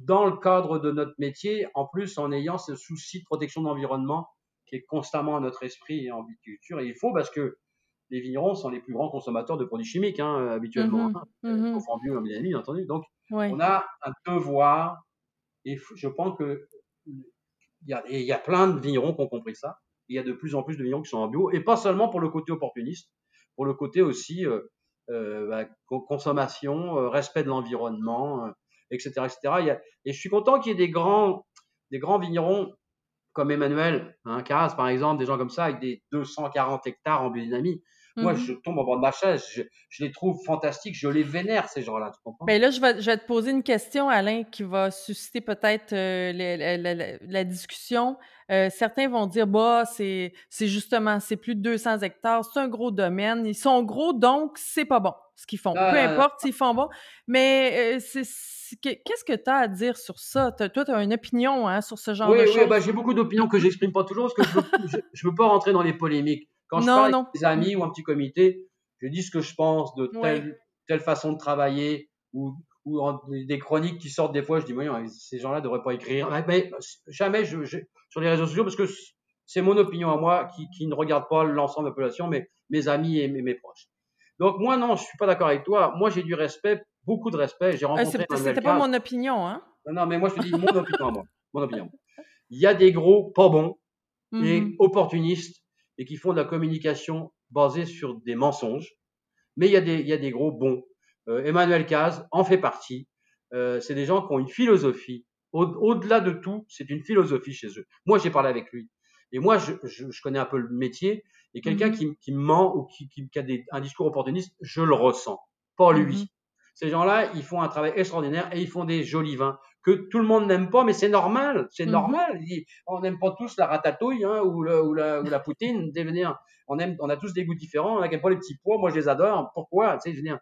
dans le cadre de notre métier, en plus en ayant ce souci de protection de l'environnement qui est constamment à notre esprit en viticulture. Et il faut parce que les vignerons sont les plus grands consommateurs de produits chimiques hein, habituellement, mmh hein, mmh bien entendu. Donc on a un devoir, et je pense que il y a, y a plein de vignerons qui ont compris ça. Il y a de plus en plus de vignerons qui sont en bio, et pas seulement pour le côté opportuniste, pour le côté aussi euh, euh, bah, consommation, euh, respect de l'environnement, etc., etc. Il y a, et je suis content qu'il y ait des grands, des grands vignerons comme Emmanuel hein, Caras, par exemple, des gens comme ça, avec des 240 hectares en biodynamie, moi, mhm. je tombe en bas de ma chaise, je, les trouve fantastiques, je les vénère, ces gens-là, tu comprends? Bien là, je vais, je vais, te poser une question, Alain, qui va susciter peut-être euh, la, discussion. Euh, certains vont dire, bah, c'est justement, c'est plus de 200 hectares, c'est un gros domaine, ils sont gros, donc c'est pas bon ce qu'ils font. Peu ah. importe s'ils font bon. Mais euh, c'est qu'est-ce que tu as à dire sur ça? toi, tu as une opinion hein, sur ce genre de choses? Oui, bah, j'ai beaucoup d'opinions que j'exprime pas toujours parce que je ne veux, pas rentrer dans les polémiques. Quand je parle avec des amis ou un petit comité, je dis ce que je pense de telle, telle façon de travailler ou, ou des chroniques qui sortent des fois. Je dis, voyons, ces gens-là ne devraient pas écrire. Mais jamais je, sur les réseaux sociaux parce que c'est mon opinion à moi qui, qui ne regarde pas l'ensemble de la population, mais mes amis et mes, proches. Donc moi, non, je suis pas d'accord avec toi. Moi, j'ai du respect, beaucoup de respect. J'ai rencontré C'était pas mon opinion, hein Non, non, mais moi, je te dis mon opinion à moi. Mon opinion. Il y a des gros pas bons et mhm. opportunistes et qui font de la communication basée sur des mensonges. Mais il y a des, il y a des gros bons. Euh, Emmanuel Caz en fait partie. Euh, c'est des gens qui ont une philosophie. Au-delà de tout, c'est une philosophie chez eux. Moi, j'ai parlé avec lui. Et moi, je, je, je connais un peu le métier. Et quelqu'un mmh qui, qui ment ou qui, qui, qui a des, un discours opportuniste, je le ressens. Pas lui. Mmh Ces gens-là, ils font un travail extraordinaire et ils font des jolis vins que tout le monde n'aime pas, mais c'est normal, c'est mmh normal. On n'aime pas tous la ratatouille hein, ou, le, ou, la, ou, la, poutine. On aime, on a tous des goûts différents. On n'aime pas les petits pois. Moi, je les adore. Pourquoi?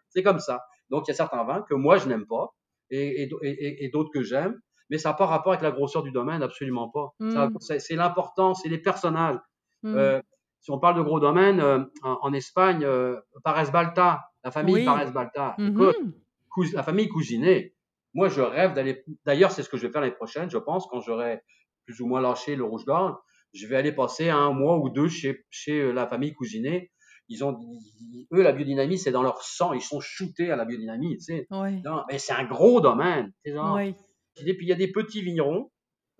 C'est comme ça. Donc, il y a certains vins que moi je n'aime pas et, et, et, et d'autres que j'aime. mais ça n'a pas rapport avec la grosseur du domaine, absolument pas. Mm. C'est l'importance, c'est les personnages. Mm. Euh, si on parle de gros domaines, euh, en, en, Espagne, euh, Pares Balta, la famille Oui. Pares Balta, écoute, la famille Cousinet. Moi, je rêve d'aller. D'ailleurs, c'est ce que je vais faire l'année prochaine, je pense, quand j'aurai plus ou moins lâché le rouge-gorge. Je vais aller passer un mois ou deux chez, chez euh, la famille Cousinet. Ils ont, eux, la biodynamie, c'est dans leur sang. Ils sont shootés à la biodynamie, tu sais. Oui. Non, mais c'est un gros domaine. Oui. et puis il y a des petits vignerons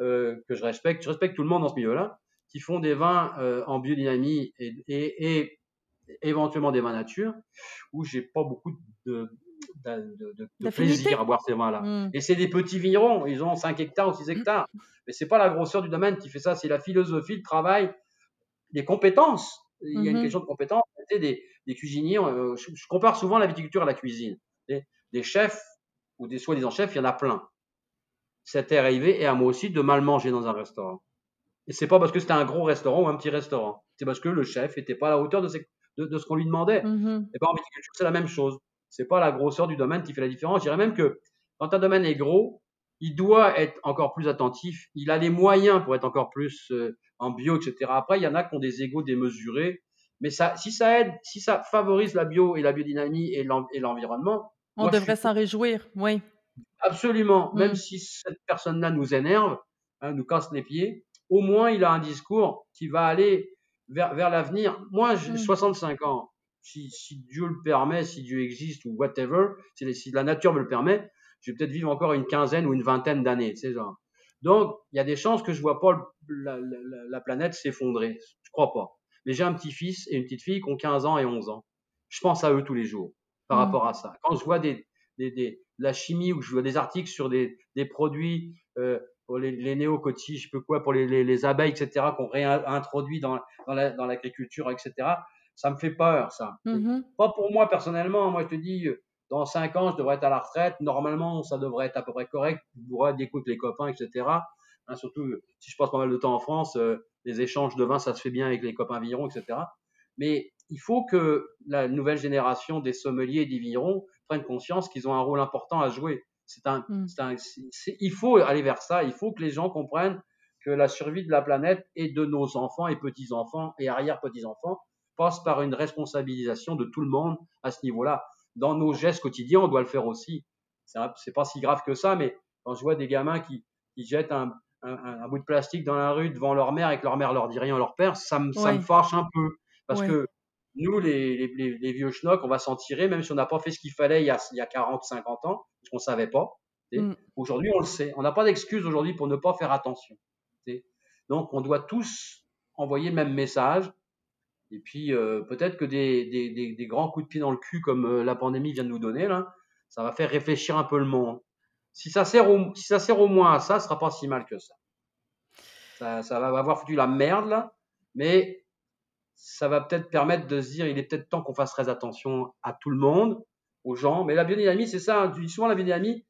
euh, que je respecte, je respecte tout le monde dans ce milieu-là, qui font des vins euh, en biodynamie et, et, et éventuellement des vins nature, où j'ai pas beaucoup de, de, plaisir à boire ces vins-là. Mm. Et c'est des petits vignerons, ils ont 5 hectares ou 6 hectares. Mais c'est pas la grosseur du domaine qui fait ça, c'est la philosophie, le travail, les compétences. Il y a une Mhm. question de compétences. Des, des cuisiniers, euh, je, je compare souvent la viticulture à la cuisine. Des, des chefs ou des soi-disant chefs, il y en a plein. C'était arrivé, et à moi aussi, de mal manger dans un restaurant. Et c'est pas parce que c'était un gros restaurant ou un petit restaurant. C'est parce que le chef était pas à la hauteur de, ses- de, de ce qu'on lui demandait. Mhm. Et pas en viticulture, c'est la même chose. C'est pas la grosseur du domaine qui fait la différence. Je dirais même que quand un domaine est gros, il doit être encore plus attentif. Il a les moyens pour être encore plus euh, en bio, etc. Après, il y en a qui ont des égaux démesurés. Mais ça, si ça aide, si ça favorise la bio et la biodynamie et l'en- et l'environnement, On Moi, devrait suis- s'en réjouir. Oui. absolument, Mm. même si cette personne-là nous énerve, hein, nous casse les pieds, au moins il a un discours qui va aller vers, vers l'avenir. Moi, j'ai Mm. 65 ans. Si, si Dieu le permet, si Dieu existe ou whatever, si, si la nature me le permet, je vais peut-être vivre encore une quinzaine ou une vingtaine d'années, tu sais, genre. Donc, il y a des chances que je vois pas le- la, la- la- la planète s'effondrer. Je crois pas. Mais j'ai un petit-fils et une petite-fille qui ont 15 ans et 11 ans. Je pense à eux tous les jours par Mm. rapport à ça. Quand je vois des, des, des- de la chimie ou que je vois des articles sur des, des produits euh, pour les, les néocotis, je sais pas quoi, pour les, les, les abeilles, etc., qu'on réintroduit dans, dans la- dans l'agriculture, etc., ça me fait peur, ça. Mhm. Pas pour moi personnellement. Moi, je te dis, dans cinq ans, je devrais être à la retraite. Normalement, ça devrait être à peu près correct. Je pourrais d'écouter les copains, etc. Hein, surtout, euh, si je passe pas mal de temps en France, euh, les échanges de vin, ça se fait bien avec les copains vignerons, etc. Mais il faut que la nouvelle génération des sommeliers et des vignerons prennent conscience qu'ils ont un rôle important à jouer. C'est un, Mm. c'est un, c'est- il faut aller vers ça. Il faut que les gens comprennent que la survie de la planète et de nos enfants et petits-enfants et arrière-petits-enfants passe par une responsabilisation de tout le monde à ce niveau-là. Dans nos gestes quotidiens, on doit le faire aussi. C'est pas si grave que ça, mais quand je vois des gamins qui, qui jettent un, un, un- un bout de plastique dans la rue devant leur mère et que leur mère leur dit rien à leur père, ça me, ça Ouais. me fâche un peu. Parce Ouais. que nous, les, les, les, les vieux schnocks, on va s'en tirer, même si on n'a pas fait ce qu'il fallait il y a, il y a 40, 50 ans, parce qu'on savait pas. Mm. Aujourd'hui, on le sait. On n'a pas d'excuse aujourd'hui pour ne pas faire attention. Donc, on doit tous envoyer le même message. Et puis, euh, peut-être que des, des, des, des grands coups de pied dans le cul, comme euh, la pandémie vient de nous donner, là, ça va faire réfléchir un peu le monde. Si ça sert au, si ça sert au moins à ça, ce sera pas si mal que ça. Ça, ça va avoir foutu la merde, là, mais ça va peut-être permettre de se dire, il est peut-être temps qu'on fasse très attention à tout le monde, aux gens. Mais la biodynamie, c'est ça. hein. Tu dis souvent la biodynamie,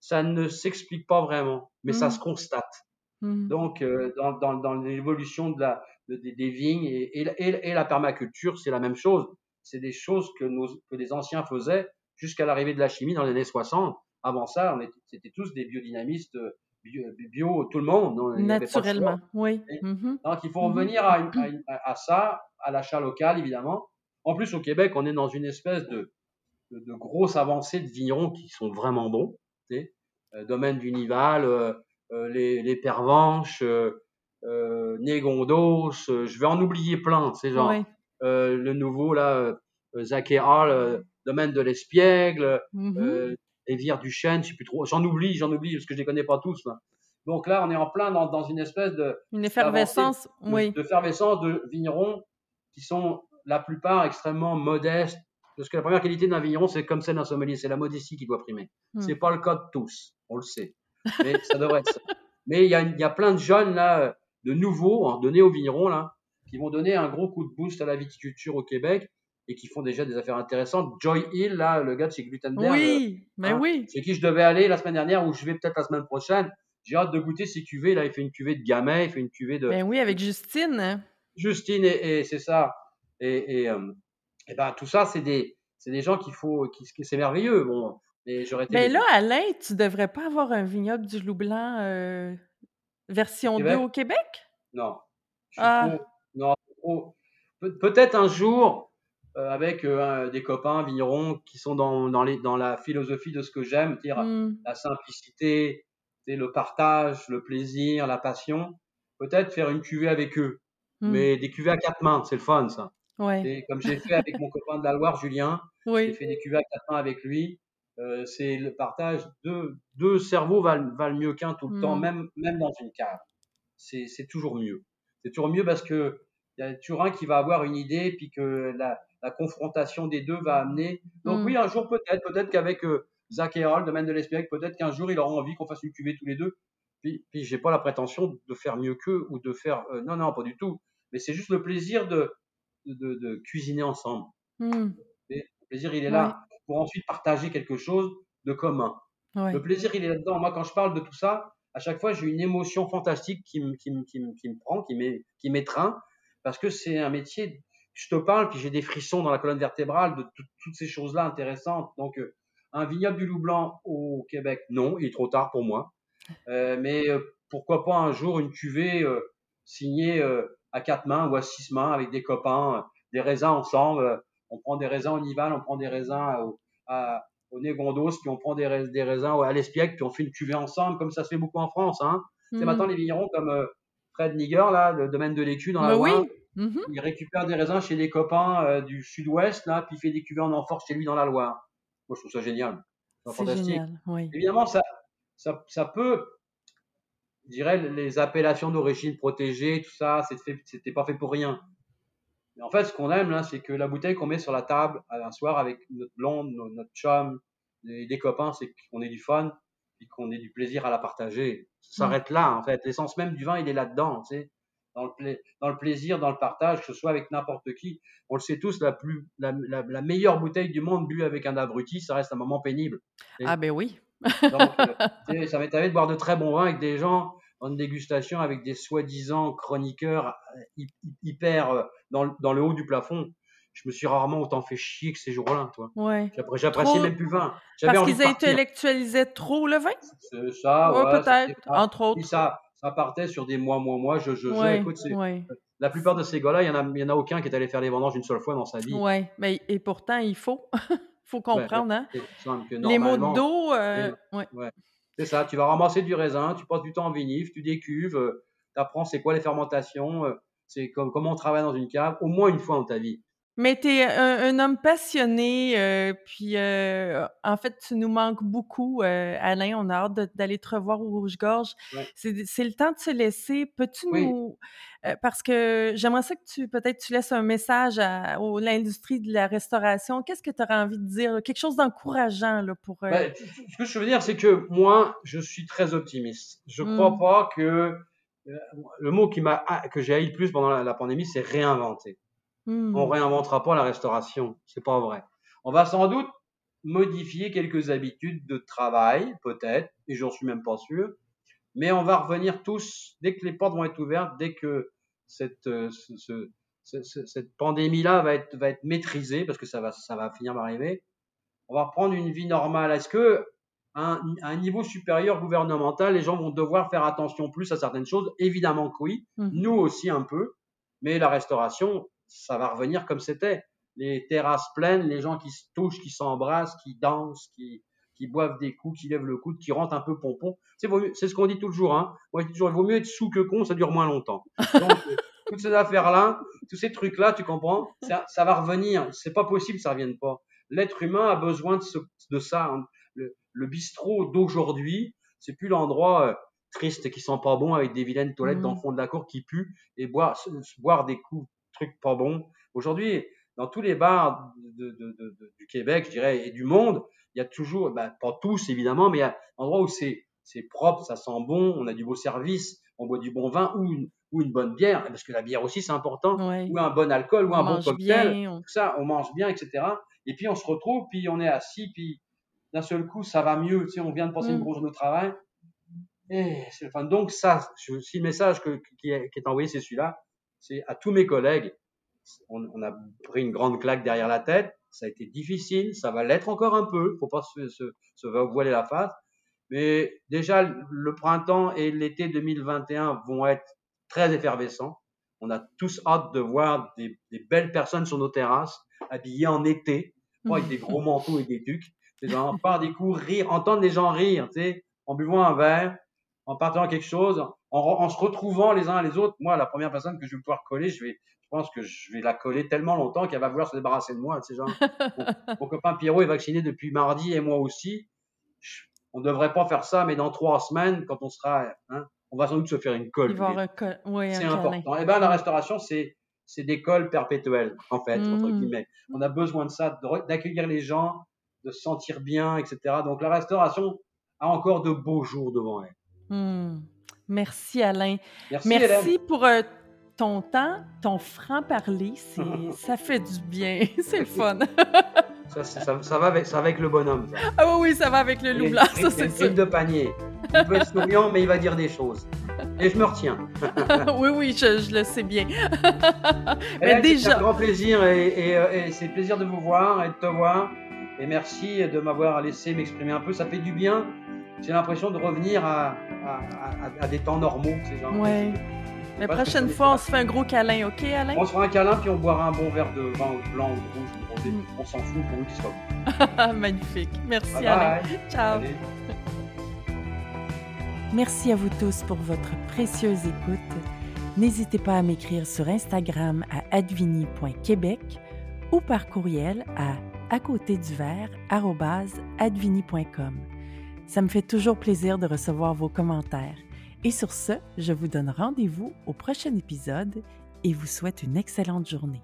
ça ne s'explique pas vraiment, mais ça Mhm. se constate. Mhm. Donc, euh, dans, dans, dans l'évolution de la, de- des, des vignes et, et, la- et, et la permaculture, c'est la même chose. C'est des choses que, nos, que les anciens faisaient jusqu'à l'arrivée de la chimie dans les années 60. Avant ça, on était, c'était tous des biodynamistes euh, bio, bio, tout le monde. Naturellement, oui. Mhm. Donc, il faut Mhm. revenir à, une- à une- à- ça, à l'achat local, évidemment. En plus, au Québec, on est dans une espèce de, de, de grosse avancée de vignerons qui sont vraiment bons. tu sais. Euh, domaine du Nival, euh, euh, les, les Pervenches, euh, euh, Négondos, euh, je vais en oublier plein, c'est genre Oui. euh, le nouveau là, euh, Zachéa, le domaine de l'Espiègle, euh, Rivière du Chêne, je sais plus trop, j'en oublie, j'en oublie parce que je les connais pas tous là. Donc là, on est en plein dans, dans une espèce de, Une effervescence, de, oui. de effervescence de vignerons qui sont la plupart extrêmement modestes. Parce que la première qualité d'un vigneron, c'est comme celle d'un sommelier, c'est la modestie qui doit primer. Hmm. C'est pas le cas de tous, on le sait. Mais ça devrait être ça. Mais il y y a plein de jeunes là, euh, de nouveaux, hein, de néo-vignerons là, qui vont donner un gros coup de boost à la viticulture au Québec et qui font déjà des affaires intéressantes. Joy Hill, là, le gars de chez Glutenberg, Oui, mais hein, oui. c'est qui je devais aller la semaine dernière ou je vais peut-être la semaine prochaine. J'ai hâte de goûter ses cuvées. Là, il fait une cuvée de Gamay, il fait une cuvée de Ben oui, avec Justine. hein. Justine et, et c'est ça. Et, et, euh, et ben tout ça, c'est des, c'est des gens qu'il faut, qui, c'est merveilleux. Bon, Mais j'aurais été. Mais déçu. là, Alain, tu devrais pas avoir un vignoble du loup blanc euh, version 2 Québec? au Québec? Non. Je suis Ah. trop. Non, trop. Pe- Peut-être un jour, euh, avec euh, des copains vignerons qui sont dans, dans, les, dans la philosophie de ce que j'aime, dire Hmm, la simplicité, le partage, le plaisir, la passion. Peut-être faire une cuvée avec eux. hmm, Mais des cuvées à quatre mains, c'est le fun, ça. Ouais. Comme j'ai fait avec mon copain de la Loire, Julien, j'ai Oui. fait des cuvées à quatre mains avec lui. Euh, c'est le partage. Deux, deux cerveaux valent, valent mieux qu'un tout le Mm. temps, même, même dans une cave. C'est c'est toujours mieux. C'est toujours mieux parce que il y a toujours un qui va avoir une idée, puis que la, la confrontation des deux va amener. Donc Mm. oui, un jour peut-être, peut-être qu'avec euh, Zach et Harold, domaine de l'Espérique, peut-être qu'un jour il aura envie qu'on fasse une cuvée tous les deux. Puis, puis j'ai pas la prétention de faire mieux qu'eux ou de faire. euh, non, non, pas du tout. Mais c'est juste le plaisir de, de, de, de cuisiner ensemble. Et le plaisir, il est là pour ensuite partager quelque chose de commun. ouais. Le plaisir, il est là-dedans. Moi, quand je parle de tout ça, à chaque fois, j'ai une émotion fantastique qui me, qui me, qui me, qui me prend, qui m'é- qui m'étreint, parce que c'est un métier. Je te parle, puis j'ai des frissons dans la colonne vertébrale de tout- toutes ces choses-là intéressantes. Donc, euh, un vignoble du loup blanc au Québec, non, il est trop tard pour moi. Euh, mais euh, pourquoi pas un jour une cuvée euh, signée à quatre mains ou à six mains avec des copains, des raisins ensemble. On prend des raisins au Nival, on prend des raisins au, à, au Négondos, puis on prend des, rais- des raisins à l'Espiègle, puis on fait une cuvée ensemble, comme ça se fait beaucoup en France. Hein. C'est Hmm. maintenant les vignerons comme euh, Fred Niger, là, le domaine de l'écu dans la Mais oui. Loire. Mhm. Il récupère des raisins chez des copains euh, du sud-ouest, là, puis il fait des cuvées en amphore chez lui dans la Loire. Moi, je trouve ça génial. C'est fantastique. génial. Oui. Évidemment, ça, ça, ça peut, je dirais, les appellations d'origine protégée, tout ça, c'était pas fait pour rien. Mais en fait, ce qu'on aime, là, c'est que la bouteille qu'on met sur la table un soir avec notre blonde, no- notre chum, des, des copains, c'est qu'on ait du fun et qu'on ait du plaisir à la partager. Ça s'arrête là, en fait. L'essence même du vin, il est là-dedans, tu sais. Dans le, pla- dans le plaisir, dans le partage, que ce soit avec n'importe qui. On le sait tous, la, plus, la, la, la meilleure bouteille du monde bu avec un abruti, ça reste un moment pénible. Ah ben oui. Donc, euh, ça m'est arrivé de boire de très bons vins avec des gens en dégustation avec des soi-disant chroniqueurs euh, hy- hy- hyper euh, dans, le- dans le haut du plafond. Je me suis rarement autant fait chier que ces jours-là, toi. Ouais. J'appré- J'appréciais même plus le vin. Parce qu'ils intellectualisaient trop le vin? C'est ça, Ouais, ouais, peut-être, entre autres. Ça, ça partait sur des mois, mois, mois. Je, je, Ouais, écoute, ouais, la plupart de ces gars-là, il y en en a aucun qui est allé faire les vendanges une seule fois dans sa vie. ouais. Mais et pourtant, il faut. faut comprendre, hein? Les mots d'eau, euh, ouais. C'est ça, tu vas ramasser du raisin, tu passes du temps en vinif, tu décuves, tu apprends c'est quoi les fermentations, euh, c'est comme, comment on travaille dans une cave, au moins une fois dans ta vie. Mais tu es un, un homme passionné, euh, puis euh, en fait, tu nous manques beaucoup, euh, Alain. On a hâte d'aller te revoir au Rouge-Gorge. Ouais. C'est le temps de se laisser. Peux-tu Oui. nous. euh, parce que j'aimerais ça que tu, peut-être, tu laisses un message à, à l'industrie de la restauration. Qu'est-ce que tu aurais envie de dire? Quelque chose d'encourageant là, pour. euh, Ben, ce que je veux dire, c'est que moi, je suis très optimiste. Je Mm. crois pas que euh, le mot qui m'a que j'ai haï le plus pendant la, la pandémie, c'est réinventer. Hmm, On réinventera pas la restauration, c'est pas vrai. On va sans doute modifier quelques habitudes de travail, peut-être, et j'en suis même pas sûr. Mais on va revenir tous dès que les portes vont être ouvertes, dès que cette euh, ce- ce- ce- ce- cette pandémie-là va être va être maîtrisée, parce que ça va ça va finir par arriver. On va reprendre une vie normale. Est-ce que à un, niveau supérieur gouvernemental, les gens vont devoir faire attention plus à certaines choses? Évidemment que oui. mhm. Nous aussi un peu, mais la restauration, ça va revenir comme c'était. Les terrasses pleines, les gens qui se touchent, qui s'embrassent, qui dansent, qui, qui boivent des coups, qui lèvent le coude, qui rentrent un peu pompon. C'est ce qu'on dit tout le jour. Hein. Moi, je dis toujours, il vaut mieux être sous que con, ça dure moins longtemps. Donc, euh, toutes ces affaires-là, tous ces trucs-là, tu comprends, ça, ça va revenir. C'est pas possible que ça revienne pas. L'être humain a besoin de, ce, de ça. hein. Le, le bistrot d'aujourd'hui, c'est plus l'endroit euh, triste qui sent pas bon avec des vilaines toilettes dans le fond de la cour qui puent et boire, boire des coups, trucs pas bons. Aujourd'hui, dans tous les bars de, de- de- de- du Québec, je dirais, et du monde, il y a toujours, ben, pas tous évidemment, mais il y a un endroit où c'est c'est propre, ça sent bon, on a du beau service, on boit du bon vin ou une, ou une bonne bière, parce que la bière aussi c'est important, Ouais. ou un bon alcool, ou On un bon cocktail bien. on- tout ça, on mange bien, etc. Et puis on se retrouve, puis on est assis, puis d'un seul coup, ça va mieux. Tu sais, on vient de passer une Mm. grosse journée de travail. Et c'est. Donc ça, si le message que- qui, est, qui est envoyé, c'est celui-là, c'est à tous mes collègues. On, on a pris une grande claque derrière la tête. ça a été difficile, ça va l'être encore un peu, faut pas se, se, se voiler la face. Mais déjà, le printemps et l'été 2021 vont être très effervescents. On a tous hâte de voir des, des belles personnes sur nos terrasses, habillées en été, avec des gros manteaux et des tucs. Des gens par des coups, rire, entendre les gens rire, tu sais, en buvant un verre, en partant quelque chose, en, en, se retrouvant les uns les autres. Moi, la première personne que je vais pouvoir coller, je vais, je pense que je vais la coller tellement longtemps qu'elle va vouloir se débarrasser de moi. Tu sais, genre, mon, copain Pierrot est vacciné depuis mardi et moi aussi. on ne devrait pas faire ça, mais dans trois semaines, quand on sera, hein, on va sans doute se faire une colle. Oui, c'est important. Et eh ben la restauration, c'est c'est des colles perpétuelles, en fait, entre mmh. guillemets. On a besoin de ça, d'accueillir les gens, de se sentir bien, etc. Donc la restauration a encore de beaux jours devant elle. Mmh. Merci Alain. Merci, pour euh, ton temps, ton franc-parler. ça fait du bien. C'est le fun. ça, va avec, ça avec le bonhomme. Ah oui, oui, ça va avec le loup blanc, ça c'est sûr. de panier. Il peut être souriant, mais il va dire des choses. Et je me retiens. oui, oui, je, le sais bien. mais déjà... C'est un grand plaisir et, et, euh, et c'est plaisir de vous voir et de te voir. Et merci de m'avoir laissé m'exprimer un peu. Ça fait du bien. J'ai l'impression de revenir à, à, des temps normaux. Ces gens. Ouais. La prochaine fois, on se fait un gros câlin, ok, Alain? On se fera un câlin, puis on boira un bon verre de vin blanc ou rouge. Mm. On s'en fout pour nous qui soit Magnifique. Merci, Alain. Ciao. Merci à vous tous pour votre précieuse écoute. N'hésitez pas à m'écrire sur Instagram à advini.québec ou par courriel à à côté du verre advini.com. Ça me fait toujours plaisir de recevoir vos commentaires. Et sur ce, je vous donne rendez-vous au prochain épisode et vous souhaite une excellente journée.